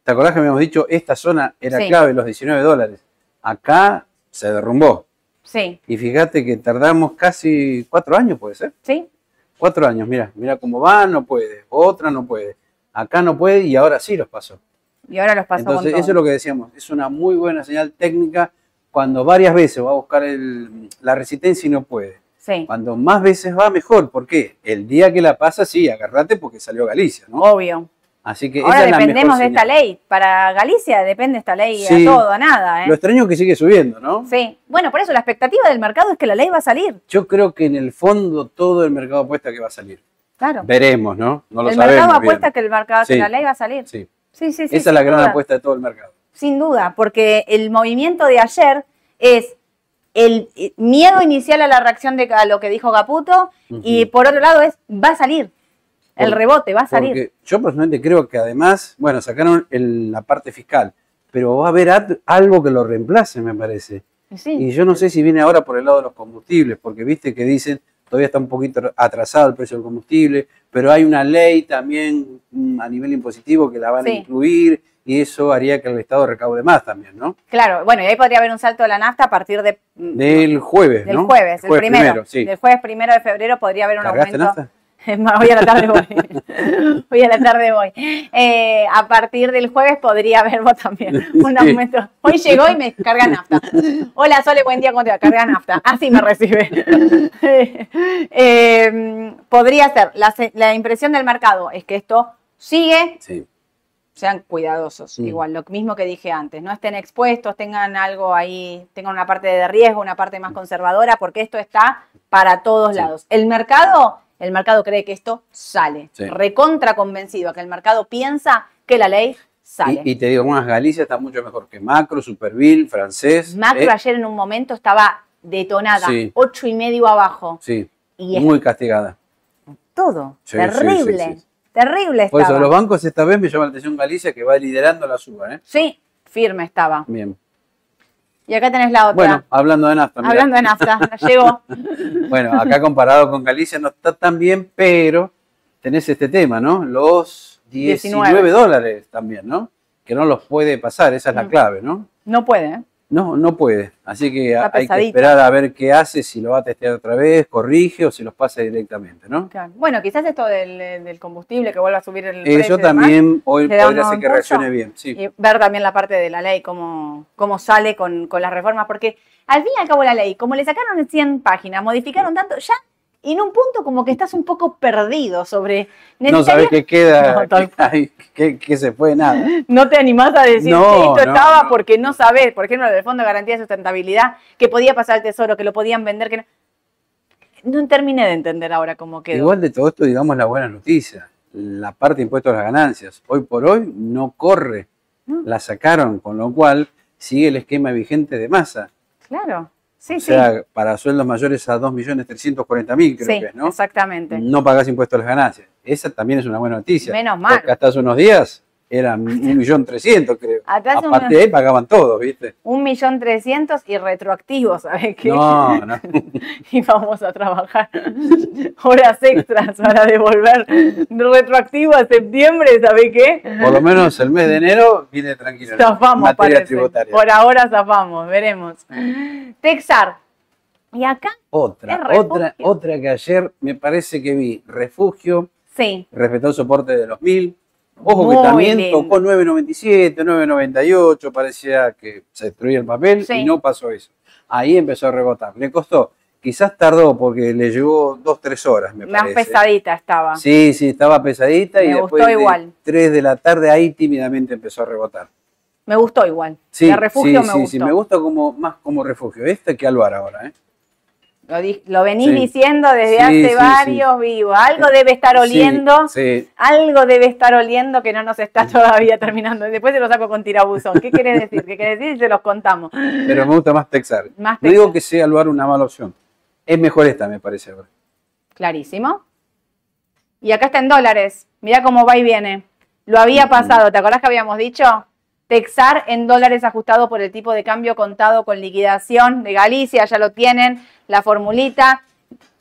¿Te acordás que habíamos dicho esta zona era Sí. clave, los 19 dólares? Acá se derrumbó. Sí, Y fíjate que tardamos casi cuatro años, puede ser. sí, Cuatro años, mira, mira cómo va, no puede. Otra no puede. Acá no puede y ahora sí los pasó. y ahora los pasó Entonces, con eso es lo que decíamos, es una muy buena señal técnica cuando varias veces va a buscar el- la resistencia y no puede. Sí, Cuando más veces va, mejor. ¿Por qué? El día que la pasa, sí, agarrate porque salió Galicia, ¿no? obvio. Así que Ahora esa es la dependemos de esta ley. Para Galicia depende esta ley Sí. a todo, a nada. ¿eh? Lo extraño es que sigue subiendo, ¿no? Sí. Bueno, por eso la expectativa del mercado es que la ley va a salir. Yo creo que en el fondo todo el mercado apuesta que va a salir. Claro. Veremos, ¿no? No lo el sabemos mercado bien. apuesta que el mercado, que la ley va a salir. Sí. Sí, sí, sí. Esa es la gran duda. apuesta de todo el mercado. Sin duda, porque el movimiento de ayer es el eh, miedo inicial a la reacción de a lo que dijo Caputo y por otro lado es va a salir. El rebote va a salir. Yo personalmente creo que además, bueno, sacaron el- la parte fiscal, pero va a haber at- algo que lo reemplace, me parece. Y sí. Y yo no sé si viene ahora por el lado de los combustibles, porque viste que dicen todavía está un poquito atrasado el precio del combustible, pero hay una ley también mm, a nivel impositivo que la van Sí. a incluir y eso haría que el Estado recaude más también, ¿no? Claro, bueno, y ahí podría haber un salto de la nafta a partir de, mm, Del jueves, del ¿no? jueves, el primero. sí. Del jueves primero de febrero podría haber un ¿Cargaste aumento. nafta? Es más, hoy a la tarde voy. hoy a la tarde voy. Eh, a partir del jueves podría haber vos también un Sí. aumento. Hoy llegó y me carga nafta. Hola Sole, buen día, ¿cómo te va? Carga nafta. Así me recibe. Eh, podría ser. La, la impresión del mercado es que esto sigue. Sí. Sean cuidadosos, igual, lo mismo que dije antes. No estén expuestos, tengan algo ahí, tengan una parte de riesgo, una parte más conservadora, porque esto está para todos lados. El mercado, el mercado cree que esto sale. Sí. Recontra convencido que el mercado piensa que la ley sale. Y, y te digo más, Galicia está mucho mejor que Macro, Superville, Francés. Macro ¿eh? ayer en un momento estaba detonada, Sí. ocho y medio abajo. Sí, Y muy castigada. todo. Sí, terrible. Terrible Por estaba. eso los bancos esta vez me llama la atención Galicia que va liderando la suba, ¿eh? Sí, firme estaba. Bien. Y acá tenés la otra. Bueno, hablando de nafta. mirá. Hablando de nafta, llegó. Bueno, acá comparado con Galicia no está tan bien, pero tenés este tema, ¿no? Los 19, 19. dólares también, ¿no? Que no los puede pasar, esa es la Mm. clave, ¿no? No puede, ¿eh? No, no puede. Así que Está hay que esperar a ver qué hace, si lo va a testear otra vez, corrige o si los pasa directamente, ¿no? Claro. Bueno, quizás esto del, del combustible que vuelva a subir el precio. Eso demás, también hoy podría ser que reaccione bien, sí. Y ver también la parte de la ley, cómo, cómo sale con, con las reformas, porque al fin y al cabo la ley, como le sacaron 100 páginas, modificaron tanto, ya en un punto como que estás un poco perdido sobre... No sabes qué queda, No, qué, se fue, nada. No te animás a decir No, que esto no, estaba porque no sabés, por ejemplo, del Fondo de Garantía de Sustentabilidad, que podía pasar al Tesoro, que lo podían vender, que no... No terminé de entender ahora cómo quedó. Igual de todo esto, digamos la buena noticia. La parte de impuestos a las ganancias, hoy por hoy no corre. La sacaron, con lo cual sigue el esquema vigente de masa. Claro, sí, o sí. sea, para sueldos mayores a 2.340.000, creo sí, que es, ¿no? exactamente. No pagás impuestos a las ganancias. Esa también es una buena noticia. Menos mal. Porque hasta hace unos días eran 1.300.000, creo. Hasta hace Aparte unos- de ahí pagaban todos, ¿viste? Un millón trescientos y retroactivo, ¿sabes qué? No, no. Y vamos a trabajar horas extras para devolver retroactivo a septiembre, ¿sabes qué? Por lo menos el mes de enero viene tranquilo. Zafamos, materia parece. tributaria. Por ahora zafamos, veremos. Texar. Y acá, Otra, otra, otra que ayer me parece que vi. Refugio, sí, respetó el soporte de los 1000. Ojo Muy que también tocó 9.97, 9.98, parecía que se destruía el papel Sí. y no pasó eso. Ahí empezó a rebotar. Le costó, quizás tardó porque le llevó 2-3 horas, me más parece. pesadita estaba. Sí, sí, estaba pesadita y Me después gustó de igual. 3 de la tarde ahí tímidamente empezó a rebotar. Me gustó igual. Sí, refugio sí, me sí, gustó. sí, me gusta como, más como refugio. Este que Alvar ahora, ¿eh? Lo, venís Sí. diciendo desde Sí, hace sí, varios vivos. Algo debe estar oliendo. Algo debe estar oliendo que no nos está todavía terminando. Después se lo saco con tirabuzón. ¿Qué quiere decir? ¿Qué quiere decir? Se los contamos. pero me gusta más Texar. Más No digo que sea Alvar una mala opción. Es mejor esta, me parece ahora. Clarísimo. Y acá está en dólares. Mirá cómo va y viene. Lo había pasado. ¿Te acordás que habíamos dicho? Texar en dólares ajustado por el tipo de cambio contado con liquidación de Galicia. Ya lo tienen. La formulita.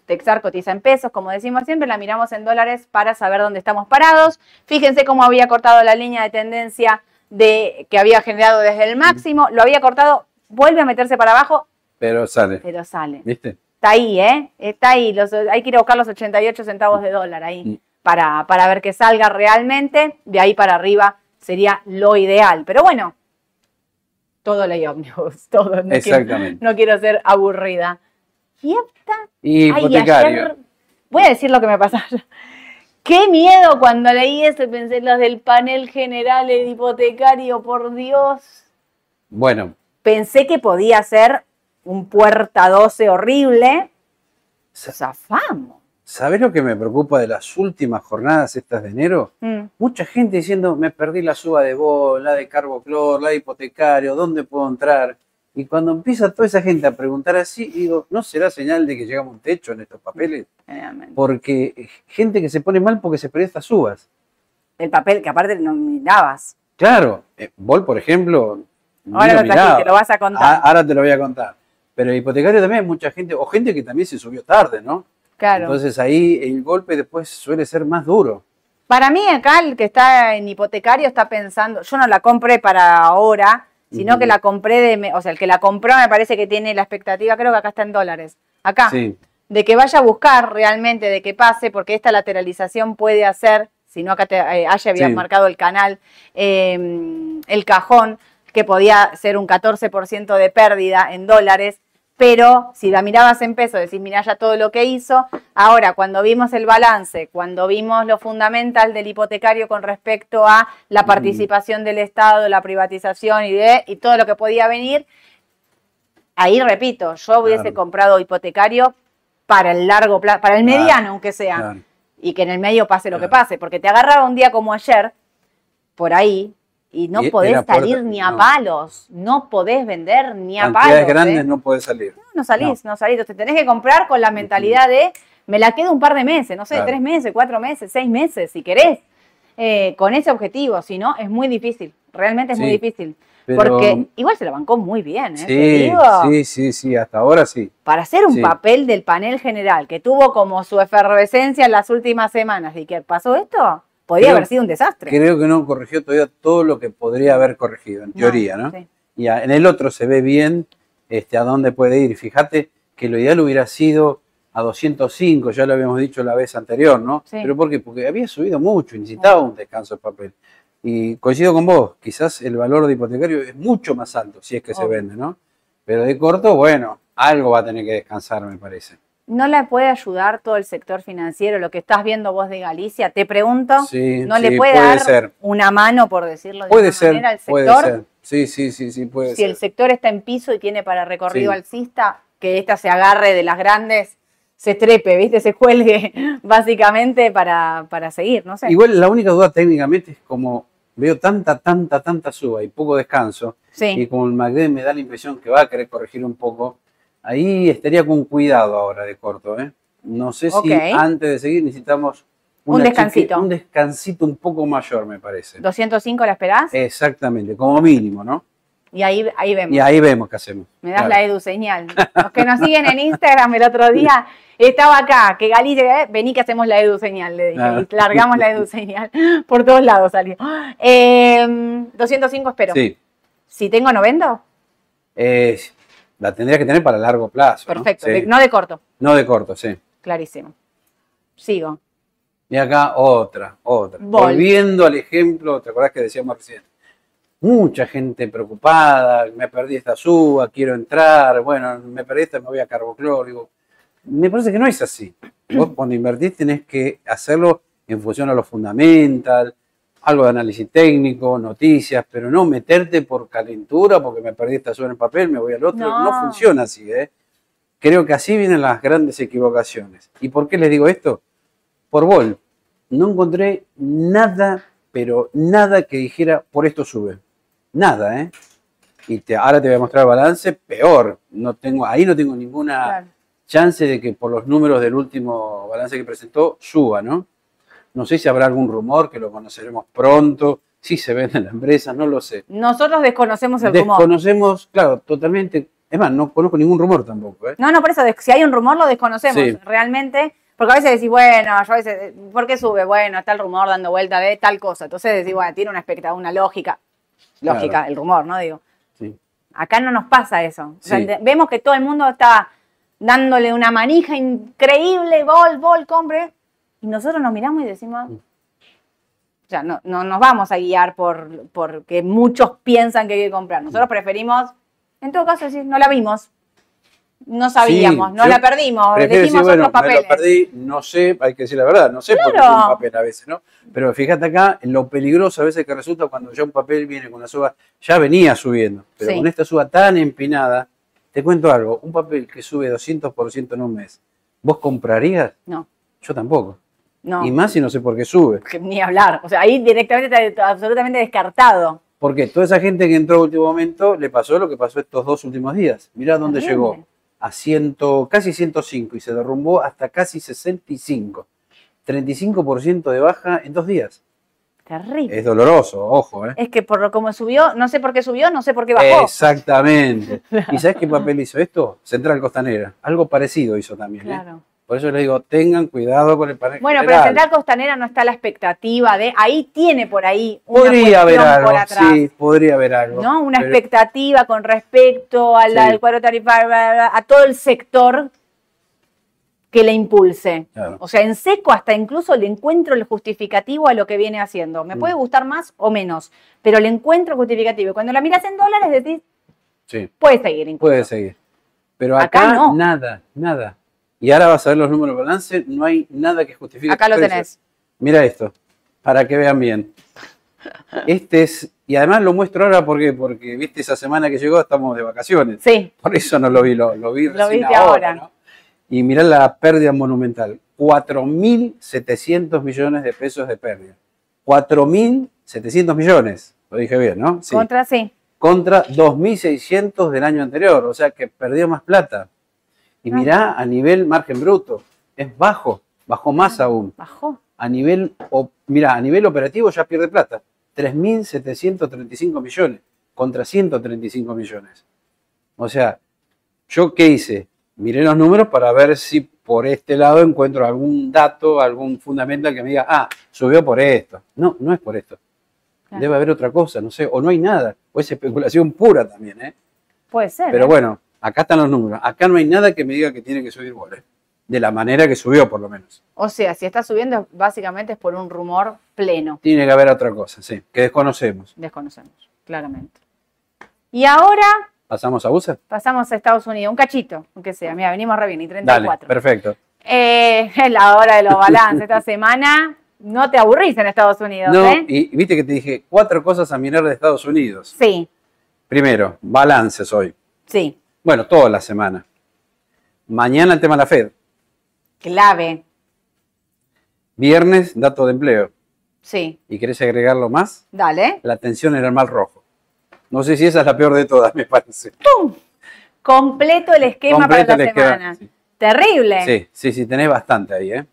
Texar cotiza en pesos, como decimos siempre, la miramos en dólares para saber dónde estamos parados. Fíjense cómo había cortado la línea de tendencia de, que había generado desde el máximo, lo había cortado, vuelve a meterse para abajo, Pero sale, pero sale. ¿viste? Está ahí, ¿eh? Está ahí. Los, hay que ir a buscar los 88 centavos de dólar ahí Mm. para, para ver que salga realmente. De ahí para arriba sería lo ideal. Pero bueno, todo ley ómnibus, todo. No Exactamente. Quiero, no quiero ser aburrida. Y esta Ay, hipotecario. ayer- voy a decir lo que me pasó. Qué miedo cuando leí eso pensé los del panel general, el hipotecario, por Dios. Bueno, Pensé que podía ser un puerta 12 horrible. Zafamos. ¿Sabés lo que me preocupa de las últimas jornadas estas de enero? Mm. Mucha gente diciendo, me perdí la suba de bol, la de carboclor, la de hipotecario, ¿dónde puedo entrar? Y cuando empieza toda esa gente a preguntar así, digo, ¿no será señal de que llegamos a un techo en estos papeles? Porque gente que se pone mal porque se perdió estas subas. El papel que aparte no mirabas. Claro, eh, Bol, por ejemplo, Ahora lo trajiste, miraba. lo vas a contar. Ah, ahora te lo voy a contar. Pero el hipotecario también hay mucha gente, o gente que también se subió tarde, ¿no? Claro. Entonces ahí el golpe después suele ser más duro. Para mí acá el que está en hipotecario está pensando, yo no la compré para ahora, sino que la compré de, o sea, el que la compró me parece que tiene la expectativa, creo que acá está en dólares, acá, Sí, de que vaya a buscar realmente, de que pase, porque esta lateralización puede hacer, si no acá te, eh, Aye había Sí. marcado el canal, eh, el cajón, que podía ser un 14% de pérdida en dólares, pero si la mirabas en pesos, decís, mirá ya todo lo que hizo. Ahora, cuando vimos el balance, cuando vimos lo fundamental del hipotecario con respecto a la participación del Estado, la privatización y, de, y todo lo que podía venir, ahí repito, yo hubiese Claro. comprado hipotecario para el largo plazo, para el Claro, mediano, aunque sea, claro. y que en el medio pase lo que pase, porque te agarraba un día como ayer, por ahí, y no Y podés puerta- salir ni a no. palos, no podés vender ni a Cantidades palos. grandes ¿eh? no puede salir. No salís, no. salís. Entonces tenés que comprar con la mentalidad de me la quedo un par de meses, no sé, Claro. tres meses, cuatro meses, seis meses, si querés. Eh, con ese objetivo, si no, es muy difícil. Realmente es muy difícil. pero- Porque igual se la bancó muy bien, ¿eh? Te Sí, digo, sí, sí, sí, hasta ahora sí. Para hacer un Sí. papel del panel general que tuvo como su efervescencia en las últimas semanas y que pasó esto, podría Creo- haber sido un desastre. Creo que no corrigió todavía todo lo que podría haber corregido, en No, teoría, ¿no? sí. Y en el otro se ve bien este, a dónde puede ir. Fíjate que lo ideal hubiera sido a 205, ya lo habíamos dicho la vez anterior, ¿no? Sí. ¿Pero por qué? Porque había subido mucho necesitaba un descanso de papel. Y coincido con vos, quizás el valor de hipotecario es mucho más alto, si es que se vende, ¿no? Pero de corto, bueno, algo va a tener que descansar, me parece. ¿No le puede ayudar todo el sector financiero, lo que estás viendo vos de Galicia? Te pregunto, Sí, ¿no le puede, puede dar ser. una mano, por decirlo de Puede alguna ser, manera, al puede sector? ser. Sí, sí, sí, sí, puede si ser. el sector está en piso y tiene para recorrido Sí. alcista, que ésta se agarre de las grandes, se trepe, ¿viste? Se cuelgue, básicamente, para, para seguir, no sé. Igual la única duda técnicamente es como veo tanta, tanta, tanta suba y poco descanso, y como el MACD me da la impresión que va a querer corregir un poco, ahí estaría con cuidado ahora de corto. ¿eh? No sé si antes de seguir necesitamos Un descansito. un descansito un poco mayor, me parece. 205 la esperás Exactamente, como mínimo, ¿no? y ahí, ahí vemos. Y ahí vemos qué hacemos. Me das Claro. la edu señal. Los que nos siguen en Instagram el otro día, estaba acá, que Galicia, eh, vení que hacemos la edu señal, le dije. Ah. Y largamos la edu señal. Por todos lados salió. Eh, 205 espero. Sí, Si tengo 90, eh, la tendría que tener para largo plazo. ¿no? perfecto. Sí. No de corto, no de corto, sí. clarísimo. Sigo. Y acá otra, otra. Vol. Volviendo al ejemplo, ¿te acordás que decíamos recién? Mucha gente preocupada, me perdí esta suba, quiero entrar, bueno, me perdí esta, me voy a carboclor. Digo, me parece que no es así. Vos cuando invertís tenés que hacerlo en función a lo fundamental, algo de análisis técnico, noticias, pero no meterte por calentura porque me perdí esta suba en el papel, me voy al otro. No. No, funciona así, ¿eh? Creo que así vienen las grandes equivocaciones. ¿Y por qué les digo esto? Por Vol. No encontré nada, pero nada que dijera por esto sube. Nada, ¿eh? Y te- ahora te voy a mostrar el balance, peor. No tengo, ahí no tengo ninguna Claro. chance de que por los números del último balance que presentó suba, ¿no? No sé si habrá algún rumor que lo conoceremos pronto, si se vende en la empresa, no lo sé. Nosotros desconocemos el rumor. Desconocemos, claro, totalmente. Es más, no conozco ningún rumor tampoco, ¿eh? No, no, por eso, si hay un rumor lo desconocemos Sí. realmente. Porque a veces decís, bueno, yo a veces, ¿por qué sube? Bueno, está el rumor dando vuelta de tal cosa. Entonces decís, bueno, tiene una una lógica. Lógica, Claro. el rumor, ¿no? Digo. Sí. Acá no nos pasa eso. O sea, vemos que todo el mundo está dándole una manija increíble, bol, bol, compre. Y nosotros nos miramos y decimos, Mm. o sea, no, no nos vamos a guiar por porque muchos piensan que hay que comprar. Mm. Nosotros preferimos, en todo caso, decir, no la vimos. no sabíamos, Sí, yo la perdimos, elegimos decir, bueno, otros me papeles. lo perdí, no sé, hay que decir la verdad, no sé por qué un papel a veces, ¿no? Pero fíjate acá, lo peligroso a veces que resulta cuando ya un papel viene con la suba, ya venía subiendo, pero Sí. con esta suba tan empinada, te cuento algo, un papel que sube 200% en un mes, ¿vos comprarías? No, Yo tampoco. No, Y más si no sé por qué sube. ni hablar. O sea, ahí directamente está absolutamente descartado. Porque toda esa gente que entró a último momento le pasó lo que pasó estos dos últimos días. Mirá dónde llegó. A ciento, casi 105 y se derrumbó hasta casi 65. 35% de baja en dos días. Terrible. Es doloroso, ojo, ¿eh? Es que por lo como subió, no sé por qué subió, no sé por qué bajó. Exactamente. ¿Y sabes qué papel hizo esto? Central Costanera. Algo parecido hizo también, ¿eh? Por eso le digo, tengan cuidado con el panel Bueno, pero general. Central Costanera no está la expectativa de, ahí tiene por ahí una Podría haber algo, por atrás. sí, podría haber algo. ¿no? Una pero- expectativa con respecto al, Sí. al cuadro tarifario, a todo el sector que le impulse. Claro. O sea, en seco hasta incluso le encuentro el justificativo a lo que viene haciendo. Me Mm. puede gustar más o menos, pero le encuentro justificativo. Y cuando la miras en dólares decís, Sí. puede seguir incluso. Puede seguir. Pero Acá acá, no. nada, nada. Y ahora vas a ver los números de balance, no hay nada que justifique. Acá lo tenés. Mira esto, para que vean bien. Este es, y además lo muestro ahora porque, porque viste esa semana que llegó, estamos de vacaciones. Sí, Por eso no lo vi, lo, lo vi Lo viste ahora. ahora. ¿no? Y mirá la pérdida monumental. 4.700 millones de pesos de pérdida. 4.700 millones. Lo dije bien, ¿no? Sí contra sí. contra 2.600 del año anterior, o sea que perdió más plata. Y Ah. mirá, a nivel margen bruto, es bajo, bajó más aún. Bajó. A nivel, o- mirá, a nivel operativo ya pierde plata, 3.735 millones contra 135 millones. O sea, ¿yo qué hice? Miré los números para ver si por este lado encuentro algún dato, algún fundamental que me diga, ah, subió por esto. No, no es por esto. Claro. Debe haber otra cosa, no sé, o no hay nada, o es especulación pura también, ¿eh? Puede ser. Pero ¿eh? bueno, acá están los números. Acá no hay nada que me diga que tiene que subir bola. De la manera que subió, por lo menos. O sea, si está subiendo, básicamente es por un rumor pleno. Tiene que haber otra cosa, sí, que desconocemos. Desconocemos, claramente. Y ahora ¿Pasamos a USA? pasamos a Estados Unidos, un cachito, aunque sea. Mira, venimos re bien, y Dale, 34. perfecto. Eh, es la hora de los balances esta semana. No te aburrís en Estados Unidos, No, ¿eh? y viste que te dije cuatro cosas a mirar de Estados Unidos. Sí, Primero, balances hoy. sí, Bueno, toda la semana. Mañana el tema de la Fed. clave. Viernes, dato de empleo. Sí, ¿Y querés agregarlo más? dale. La tensión en el mal rojo. No sé si esa es la peor de todas, me parece. Completo el esquema Completo para la semana. sí. Terrible. Sí, sí, sí, tenés bastante ahí, ¿eh?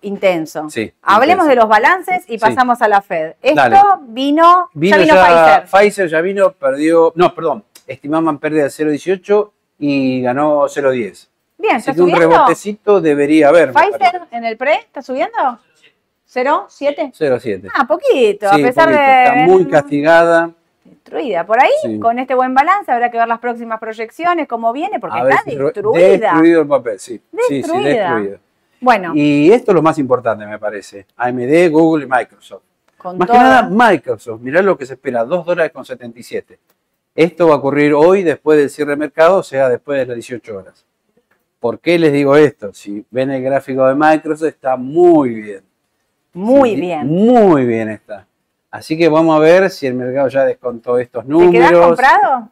Intenso. Sí, Hablemos intenso. de los balances y Sí. pasamos a la Fed. Esto Dale. vino, Vino ya vino ya, Pfizer. ya vino, perdió, no, perdón, estimaban pérdida de 0,18 y ganó 0,10. Bien, Así ¿está que un subiendo? rebotecito debería haber. Pfizer en el pre, ¿está subiendo? ¿Cero? ¿Siete? 0,7. Ah, poquito, a Sí, pesar poquito. de... Está muy castigada. Destruida. Por ahí, Sí. con este buen balance, habrá que ver las próximas proyecciones, cómo viene, porque A está destruida. Destruido el papel, sí. Sí, sí, Destruida. destruido. Bueno, Y esto es lo más importante, me parece. AMD, Google y Microsoft. con Más que nada, Microsoft. Mirá lo que se espera, 2 dólares con 77. Esto va a ocurrir hoy, después del cierre de mercado, o sea, después de las 18 horas. ¿Por qué les digo esto? Si ven el gráfico de Microsoft, está muy bien. Muy Sí, bien. Muy bien está. Así que vamos a ver si el mercado ya descontó estos ¿Te quedás números. comprado?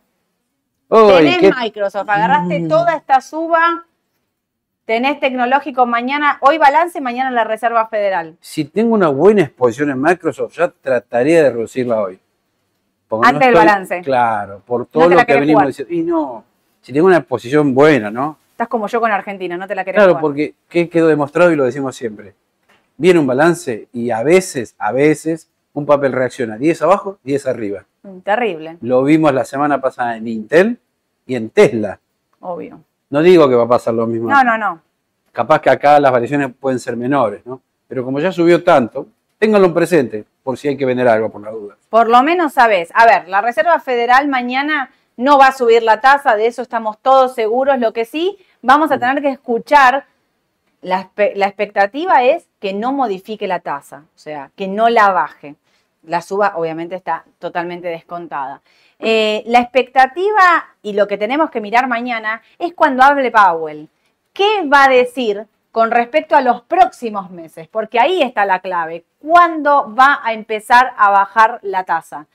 Uy, Tenés qué- Microsoft, agarraste Mm. toda esta suba, tenés tecnológico mañana, hoy balance, mañana la Reserva Federal. Si tengo una buena exposición en Microsoft, ya trataría de reducirla hoy. Antes del balance. Claro, por todo lo que venimos jugar. diciendo. Y no, si tengo una exposición buena, ¿no? Estás como yo con Argentina, no te la querés Claro, jugar. porque ¿qué quedó demostrado y lo decimos siempre? Viene un balance y a veces, a veces, un papel reacciona 10 abajo, 10 arriba. Mm, Terrible, Lo vimos la semana pasada en Intel y en Tesla. obvio. No digo que va a pasar lo mismo. No, no, no. Capaz que acá las variaciones pueden ser menores, ¿no? Pero como ya subió tanto, ténganlo en presente por si hay que vender algo por la duda. Por lo menos sabes. A ver, la Reserva Federal mañana no va a subir la tasa, de eso estamos todos seguros. Lo que sí, vamos a tener que escuchar, la, la expectativa es que no modifique la tasa, o sea, que no la baje. la suba obviamente está totalmente descontada. Eh, la expectativa y lo que tenemos que mirar mañana es cuando hable Powell. ¿Qué va a decir con respecto a los próximos meses? Porque ahí está la clave. ¿Cuándo va a empezar a bajar la tasa?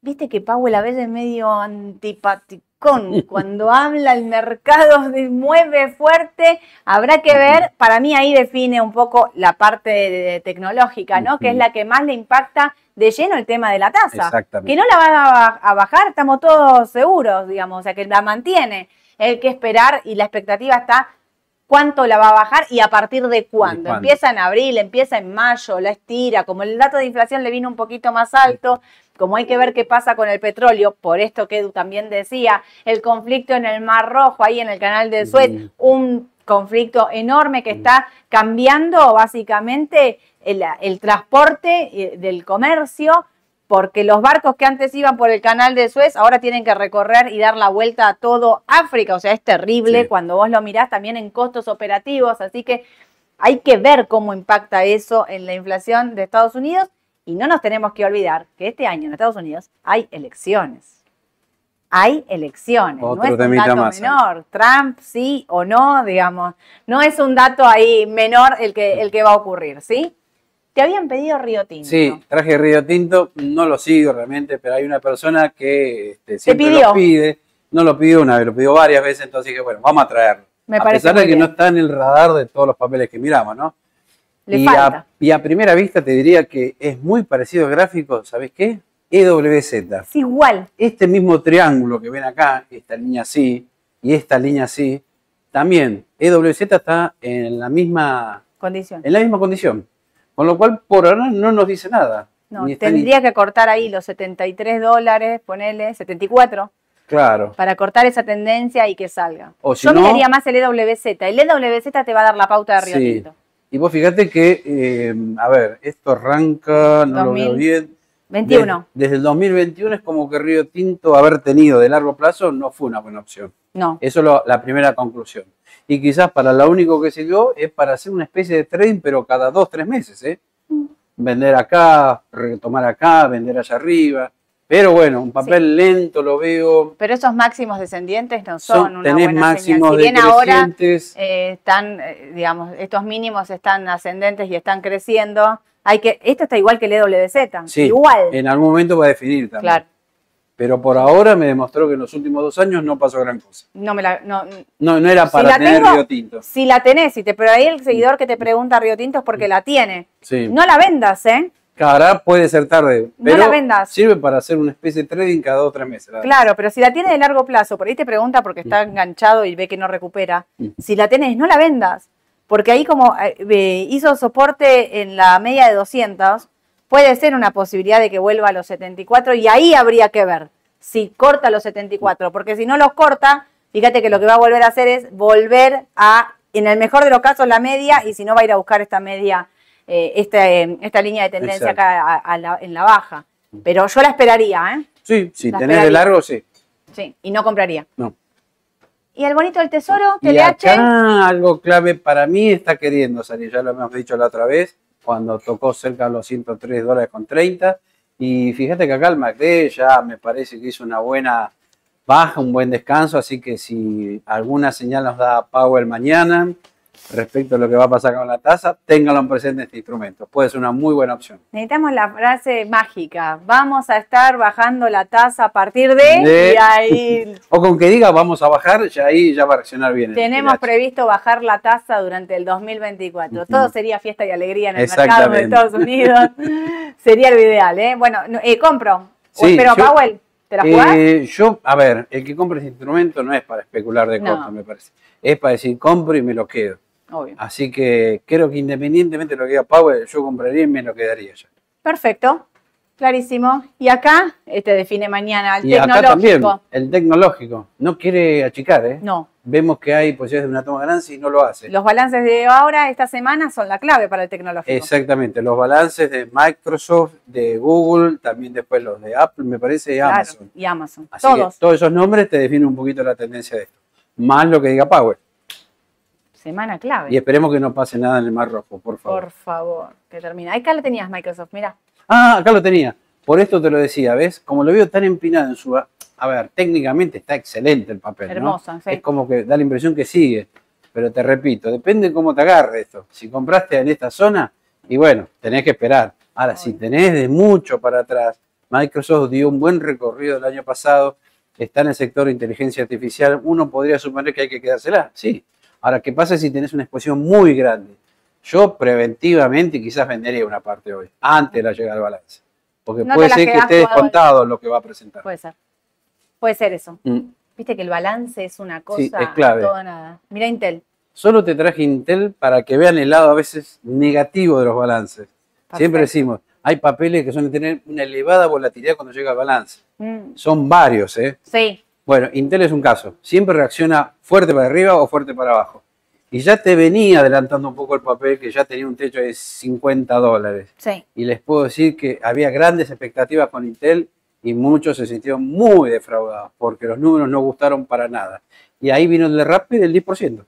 Viste que Powell a veces es medio antipático cuando habla el mercado se mueve fuerte, habrá que ver, para mí ahí define un poco la parte tecnológica, ¿no? Que es la que más le impacta de lleno el tema de la tasa. Que no la va a bajar, estamos todos seguros, digamos, o sea, que la mantiene. Hay que esperar y la expectativa está cuánto la va a bajar y a partir de cuándo. Empieza en abril, empieza en mayo, la estira, como el dato de inflación le vino un poquito más alto, como hay que ver qué pasa con el petróleo, por esto que Edu también decía, el conflicto en el Mar Rojo, ahí en el canal de Suez, un conflicto enorme que está cambiando básicamente el, el transporte eh, del comercio, porque los barcos que antes iban por el canal de Suez ahora tienen que recorrer y dar la vuelta a todo África, o sea, es terrible cuando vos lo mirás también en costos operativos, así que hay que ver cómo impacta eso en la inflación de Estados Unidos. Y no nos tenemos que olvidar que este año en Estados Unidos hay elecciones. Hay elecciones, no es un dato menor. Trump sí o no, digamos, no es un dato ahí menor el que, el que va a ocurrir, ¿sí? Te habían pedido Río Tinto. Sí, traje Río Tinto, no lo sigo realmente, pero hay una persona que este, siempre lo pide. No lo pidió una vez, lo pidió varias veces, entonces dije, bueno, vamos a traerlo. Me a pesar de que no está en el radar de todos los papeles que miramos, ¿no? Le y, falta. A, y a primera vista te diría que es muy parecido al gráfico, ¿sabes qué? EWZ. Es igual. Este mismo triángulo que ven acá, esta línea así y esta línea así, también EWZ está en la misma condición. En la misma condición. Con lo cual, por ahora no nos dice nada. No, tendría que cortar ahí los 73 dólares, ponele 74. Claro. Para cortar esa tendencia y que salga. O Yo miraría más el EWZ. El EWZ te va a dar la pauta de Río sí. Y vos fíjate que, eh, a ver, esto arranca, no lo veo bien. 21. Desde, el 2021 es como que Río Tinto haber tenido de largo plazo no fue una buena opción. No. Eso es la primera conclusión y quizás para lo único que sirvió es para hacer una especie de trading, pero cada dos, tres meses, ¿eh? Mm. Vender acá, retomar acá, vender allá arriba. Pero bueno, un papel lento lo veo. Pero esos máximos descendientes no son, una tenés buena máximos señal. Si bien ahora eh, están, eh, digamos, estos mínimos están ascendentes y están creciendo, hay que, esto está igual que el EWZ, sí, igual. En algún momento va a definir también. Claro. Pero por ahora me demostró que en los últimos dos años no pasó gran cosa. No me la, no, no, no era para tener Río Tinto. Si la tenés, si te, pero ahí el seguidor que te pregunta Río Tinto es porque la tiene. Sí. No la vendas, ¿eh? Ahora puede ser tarde. Pero no la vendas. Sirve para hacer una especie de trading cada dos o tres meses. Claro, pero si la tiene de largo plazo, por ahí te pregunta porque está mm. enganchado y ve que no recupera. Mm. Si la tenés, no la vendas. Porque ahí como eh, hizo soporte en la media de 200, puede ser una posibilidad de que vuelva a los 74 y ahí habría que ver si corta los 74, porque si no los corta, fíjate que lo que va a volver a hacer es volver a, en el mejor de los casos, la media y si no va a ir a buscar esta media, eh, este, esta línea de tendencia acá en la baja. Pero yo la esperaría, ¿eh? Sí, si tenés de largo, sí. Sí, y no compraría. No. ¿Y el bonito del tesoro, TLH? Y acá algo clave para mí está queriendo salir, ya lo hemos dicho la otra vez, cuando tocó cerca de los 103 dólares con 30. Y fíjate que acá el MACD ya me parece que hizo una buena baja, un buen descanso, así que si alguna señal nos da Powell mañana, respecto a lo que va a pasar con la tasa, ténganlo en presente este instrumento. Puede ser una muy buena opción. Necesitamos la frase mágica. Vamos a estar bajando la tasa a partir de... y ahí... o con que diga vamos a bajar, ya ahí ya va a reaccionar bien. Tenemos previsto bajar la tasa durante el 2024. Todo sería fiesta y alegría en el mercado de Estados Unidos. sería lo ideal, ¿eh? Bueno, eh, compro. ¿O espero a Powell? ¿Te la? Eh, yo, a ver, el que compre ese instrumento no es para especular de corto, me parece. Es para decir, compro y me lo quedo. Así que creo que independientemente de lo que diga Power, yo compraría y me lo quedaría ya. Perfecto, clarísimo. Y acá, este define mañana el y tecnológico. Acá también, el tecnológico. No quiere achicar, ¿eh? No. Vemos que hay posibilidades de una toma de ganancia y no lo hace. Los balances de ahora, esta semana, son la clave para el tecnológico. Exactamente, los balances de Microsoft, de Google, también después los de Apple, me parece, y Amazon. Y Amazon. todos. todos esos nombres te definen un poquito la tendencia de esto. Más lo que diga Power. Semana clave. Y esperemos que no pase nada en el Mar Rojo, por favor. Por favor, que termina. Acá lo tenías, Microsoft, mira. Ah, acá lo tenía. Por esto te lo decía, ¿ves? Como lo veo tan empinado en su... A ver, técnicamente está excelente el papel, ¿no? Hermoso, sí. Es como que da la impresión que sigue. Pero te repito, depende de cómo te agarre esto. Si compraste en esta zona, y bueno, tenés que esperar. Ahora, si tenés de mucho para atrás, Microsoft dio un buen recorrido el año pasado, está en el sector de inteligencia artificial, uno podría suponer que hay que quedársela, sí. Ahora, ¿qué pasa si tenés una exposición muy grande? Yo preventivamente quizás vendería una parte hoy, antes de la llegada al balance. Porque No puede ser que esté descontado lo que va a presentar. Puede ser. Puede ser eso. Mm. Viste que el balance es una cosa Sí, es clave. todo nada. Mira Intel. Solo te traje Intel para que vean el lado a veces negativo de los balances. Siempre decimos, hay papeles que suelen tener una elevada volatilidad cuando llega al balance. Mm, Son varios, ¿eh? Sí, Bueno, Intel es un caso. Siempre reacciona fuerte para arriba o fuerte para abajo. Y ya te venía adelantando un poco el papel que ya tenía un techo de 50 dólares. sí. Y les puedo decir que había grandes expectativas con Intel y muchos se sintieron muy defraudados porque los números no gustaron para nada. Y ahí vino el derrape del 10%.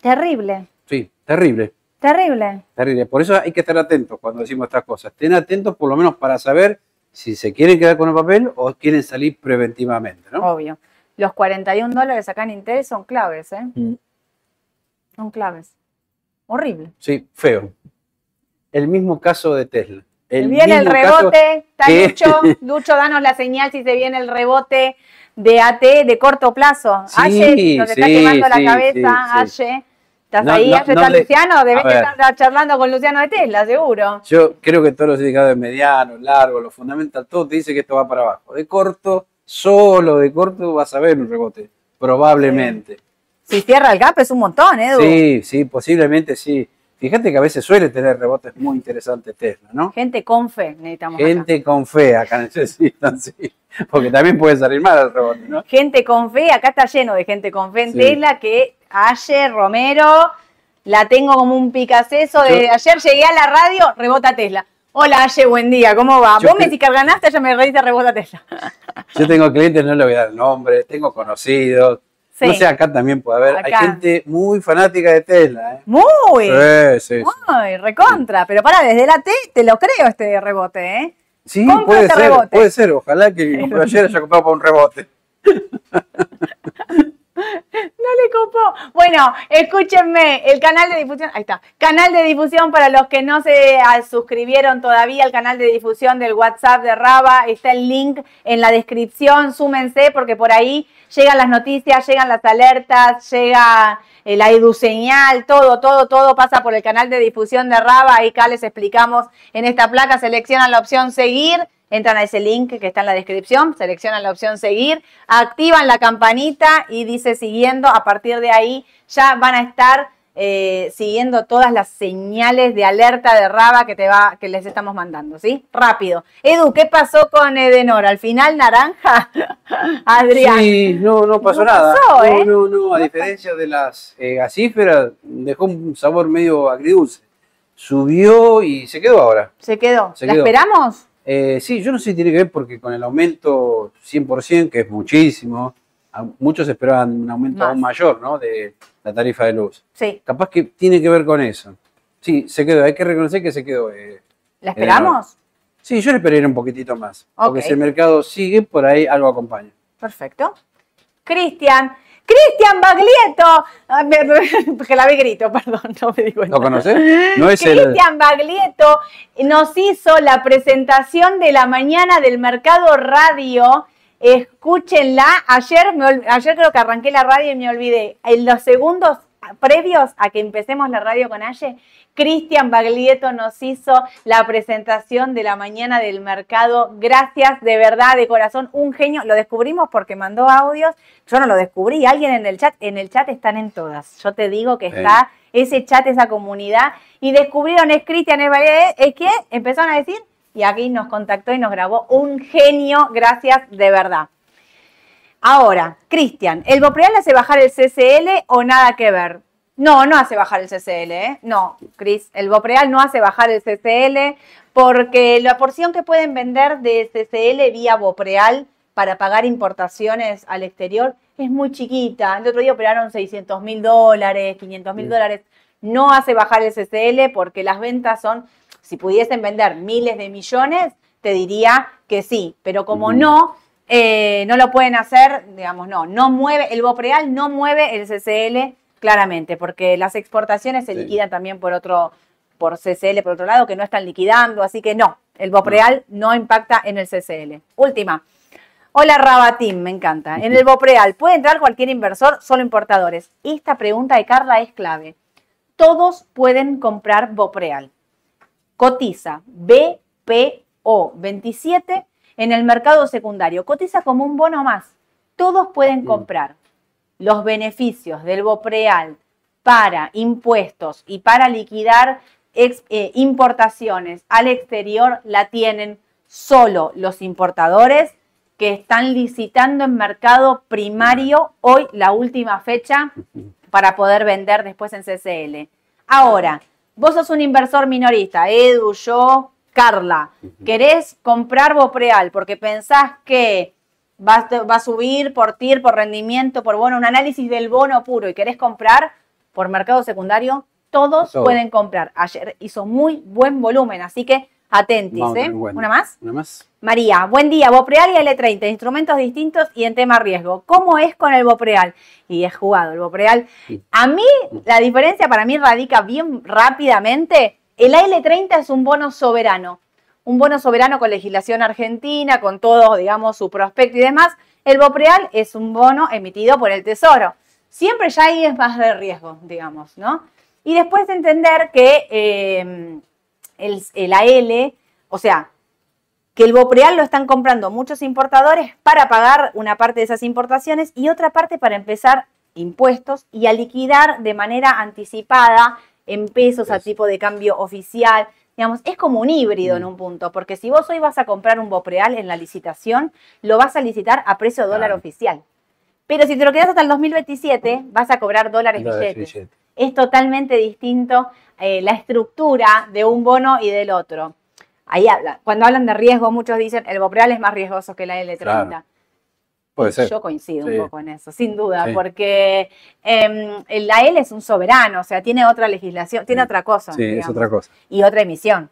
Terrible, Sí, terrible, terrible. terrible. Por eso hay que estar atentos cuando decimos estas cosas. Estén atentos por lo menos para saber si se quieren quedar con el papel o quieren salir preventivamente, ¿no? Obvio. Los 41 dólares acá en Intel son claves, ¿eh? Mm. Son claves. Horrible. Sí, feo. El mismo caso de Tesla. El viene el rebote. Está que- Lucho. Lucho, danos la señal si se viene el rebote de AT de corto plazo. Sí, Aye, nos está sí, quemando sí, la cabeza. Aye. ¿Estás No, ahí? no, Aye no está le- Luciano. Debes estar charlando con Luciano de Tesla, seguro. Yo creo que todos los indicadores medianos, largos, los fundamentals, todo te dice que esto va para abajo. De corto, solo de corto vas a ver un rebote. Probablemente. Si cierra el gap es un montón, Edu. Sí, sí, posiblemente sí. Fíjate que a veces suele tener rebotes muy interesantes Tesla, ¿no? Gente con fe necesitamos acá. Gente con fe acá necesitan, sí. Porque también puede salir mal el rebote, ¿no? Gente con fe, acá está lleno de gente con fe en Sí. Tesla que ayer Romero la tengo como un picaceso de Yo- ayer llegué a la radio, rebota Tesla. Hola Aye, buen día, ¿cómo va? Yo Vos me decís que ganaste, ya me reíste, rebota Tesla. Yo tengo clientes, no le voy a dar el nombre, tengo conocidos. Sí. No sé, acá también puede haber. Acá. Hay gente muy fanática de Tesla, ¿eh? Muy, Sí, sí, sí. muy, recontra. Pero para, desde la T te lo creo este rebote, ¿eh? Sí, Compra puede este ser, rebote. puede ser. Ojalá que ayer haya comprado para un rebote. No le copó. Bueno, escúchenme, el canal de difusión, ahí está, canal de difusión para los que no se ah, suscribieron todavía al canal de difusión del WhatsApp de Raba, está el link en la descripción, súmense porque por ahí llegan las noticias, llegan las alertas, llega eh, la eduseñal, todo, todo, todo pasa por el canal de difusión de Raba, ahí acá les explicamos en esta placa, seleccionan la opción seguir, entran a ese link que está en la descripción, seleccionan la opción seguir, activan la campanita y dice siguiendo, a partir de ahí ya van a estar eh, siguiendo todas las señales de alerta de Raba que, te va, que les estamos mandando, ¿sí? Rápido. Edu, ¿qué pasó con Edenor? ¿Al final naranja? Adrián. Sí, no, no pasó No nada. pasó, no, ¿eh? no, no, a diferencia de las eh, gasíferas, dejó un sabor medio agridulce. Subió y se quedó ahora. Se quedó. Se ¿La quedó. esperamos? Eh, sí, yo no sé si tiene que ver porque con el aumento 100%, que es muchísimo, muchos esperaban un aumento Más. aún mayor, ¿no? De la tarifa de luz. Sí. Capaz que tiene que ver con eso. Sí, se quedó, hay que reconocer que se quedó. eh. ¿La esperamos? Sí, yo le esperaría un poquitito más. Porque si el mercado sigue, por ahí algo acompaña. Perfecto. Cristian. Cristian Baglietto. Ah, me- me- Que la vi grito, perdón, no me di cuenta. ¿Lo conoces? No es el. Cristian Baglietto nos hizo la presentación de la mañana del Mercado Radio. Escúchenla. Ayer, me ayer creo que arranqué la radio y me olvidé. En los segundos previos a que empecemos la radio con Aye, Cristian Baglietto nos hizo la presentación de la mañana del mercado. Gracias, de verdad, de corazón, un genio. Lo descubrimos porque mandó audios. Yo no lo descubrí. Alguien en el chat, en el chat están en todas. Yo te digo que está ese chat, esa comunidad. Y descubrieron, es Cristian, es Baglietto, es que empezaron a decir, y aquí nos contactó y nos grabó un genio. Gracias, de verdad. Ahora, Cristian, ¿el Bopreal hace bajar el CCL o nada que ver? No, no hace bajar el CCL, ¿eh? No, Cris, el Bopreal no hace bajar el CCL porque la porción que pueden vender de CCL vía Bopreal para pagar importaciones al exterior es muy chiquita. El otro día operaron 600 mil dólares, 500 mil dólares. No hace bajar el CCL porque las ventas son, si pudiesen vender miles de millones, te diría que sí, pero como no, eh, no lo pueden hacer, digamos, no, no mueve, el Bopreal no mueve el CCL claramente, porque las exportaciones se liquidan también por otro, por CCL por otro lado, que no están liquidando, así que no, el Bopreal no, impacta en el CCL. Última. Hola Rabatín, me encanta. En el Bopreal, ¿puede entrar cualquier inversor, solo importadores? Esta pregunta de Carla es clave. Todos pueden comprar Bopreal. Cotiza BPO 27 en el mercado secundario. Cotiza como un bono más. Todos pueden comprar los beneficios del Bopreal para impuestos y para liquidar eh, importaciones al exterior la tienen solo los importadores que están licitando en mercado primario hoy la última fecha para poder vender después en CCL. Ahora, vos sos un inversor minorista, Edu, yo, Carla, querés comprar Bopreal porque pensás que va, a subir por TIR, por rendimiento, por bono, un análisis del bono puro y querés comprar por mercado secundario, todos pueden comprar. Ayer hizo muy buen volumen, así que atentis. ¿eh? ¿Una más? Una más. María, buen día. Bopreal y L30, instrumentos distintos y en tema riesgo. ¿Cómo es con el Bopreal? Y es jugado el Bopreal. A mí, la diferencia para mí radica bien rápidamente el AL30 es un bono soberano, un bono soberano con legislación argentina, con todo, digamos, su prospecto y demás. El BOPREAL es un bono emitido por el Tesoro. Siempre ya ahí es más de riesgo, digamos, ¿no? Y después entender que eh, el, el AL, o sea, que el Bopreal lo están comprando muchos importadores para pagar una parte de esas importaciones y otra parte para empezar impuestos y a liquidar de manera anticipada en pesos a tipo de cambio oficial. Digamos, es como un híbrido en mm. un punto, porque si vos hoy vas a comprar un Bopreal en la licitación, lo vas a licitar a precio dólar oficial. Pero si te lo quedas hasta el 2027, vas a cobrar dólares billetes. Es totalmente distinto eh, la estructura de un bono y del otro. Ahí habla. Cuando hablan de riesgo, muchos dicen el Bopreal es más riesgoso que la L30. Yo coincido un poco en eso, sin duda, porque eh, la L es un soberano, o sea, tiene otra legislación, tiene otra cosa. Sí, es otra cosa. Y otra emisión,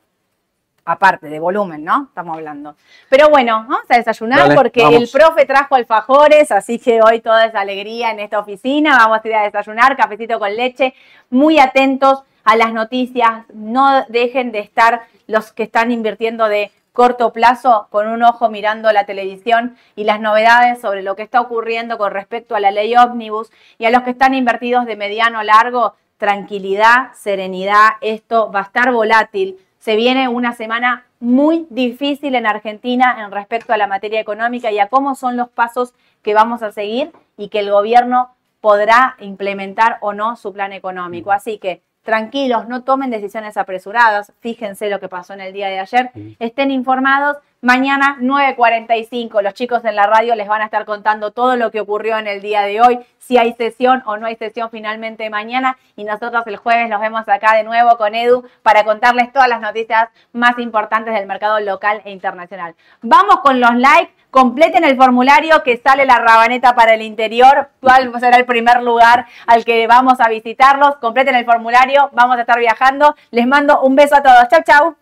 aparte de volumen, ¿no? Estamos hablando. Pero bueno, vamos a desayunar porque el profe trajo alfajores, así que hoy toda esa alegría en esta oficina. Vamos a ir a desayunar, cafecito con leche, muy atentos a las noticias, no dejen de estar los que están invirtiendo de corto plazo con un ojo mirando la televisión y las novedades sobre lo que está ocurriendo con respecto a la ley ómnibus y a los que están invertidos de mediano a largo, tranquilidad, serenidad, esto va a estar volátil. Se viene una semana muy difícil en Argentina en respecto a la materia económica y a cómo son los pasos que vamos a seguir y que el gobierno podrá implementar o no su plan económico. Así que tranquilos, no tomen decisiones apresuradas, fíjense lo que pasó en el día de ayer, estén informados. Mañana 9.45 los chicos en la radio les van a estar contando todo lo que ocurrió en el día de hoy, si hay sesión o no hay sesión finalmente mañana. Y nosotros el jueves nos vemos acá de nuevo con Edu para contarles todas las noticias más importantes del mercado local e internacional. Vamos con los likes. Completen el formulario que sale la rabaneta para el interior, cuál será el primer lugar al que vamos a visitarlos, completen el formulario, vamos a estar viajando, les mando un beso a todos, chau chau.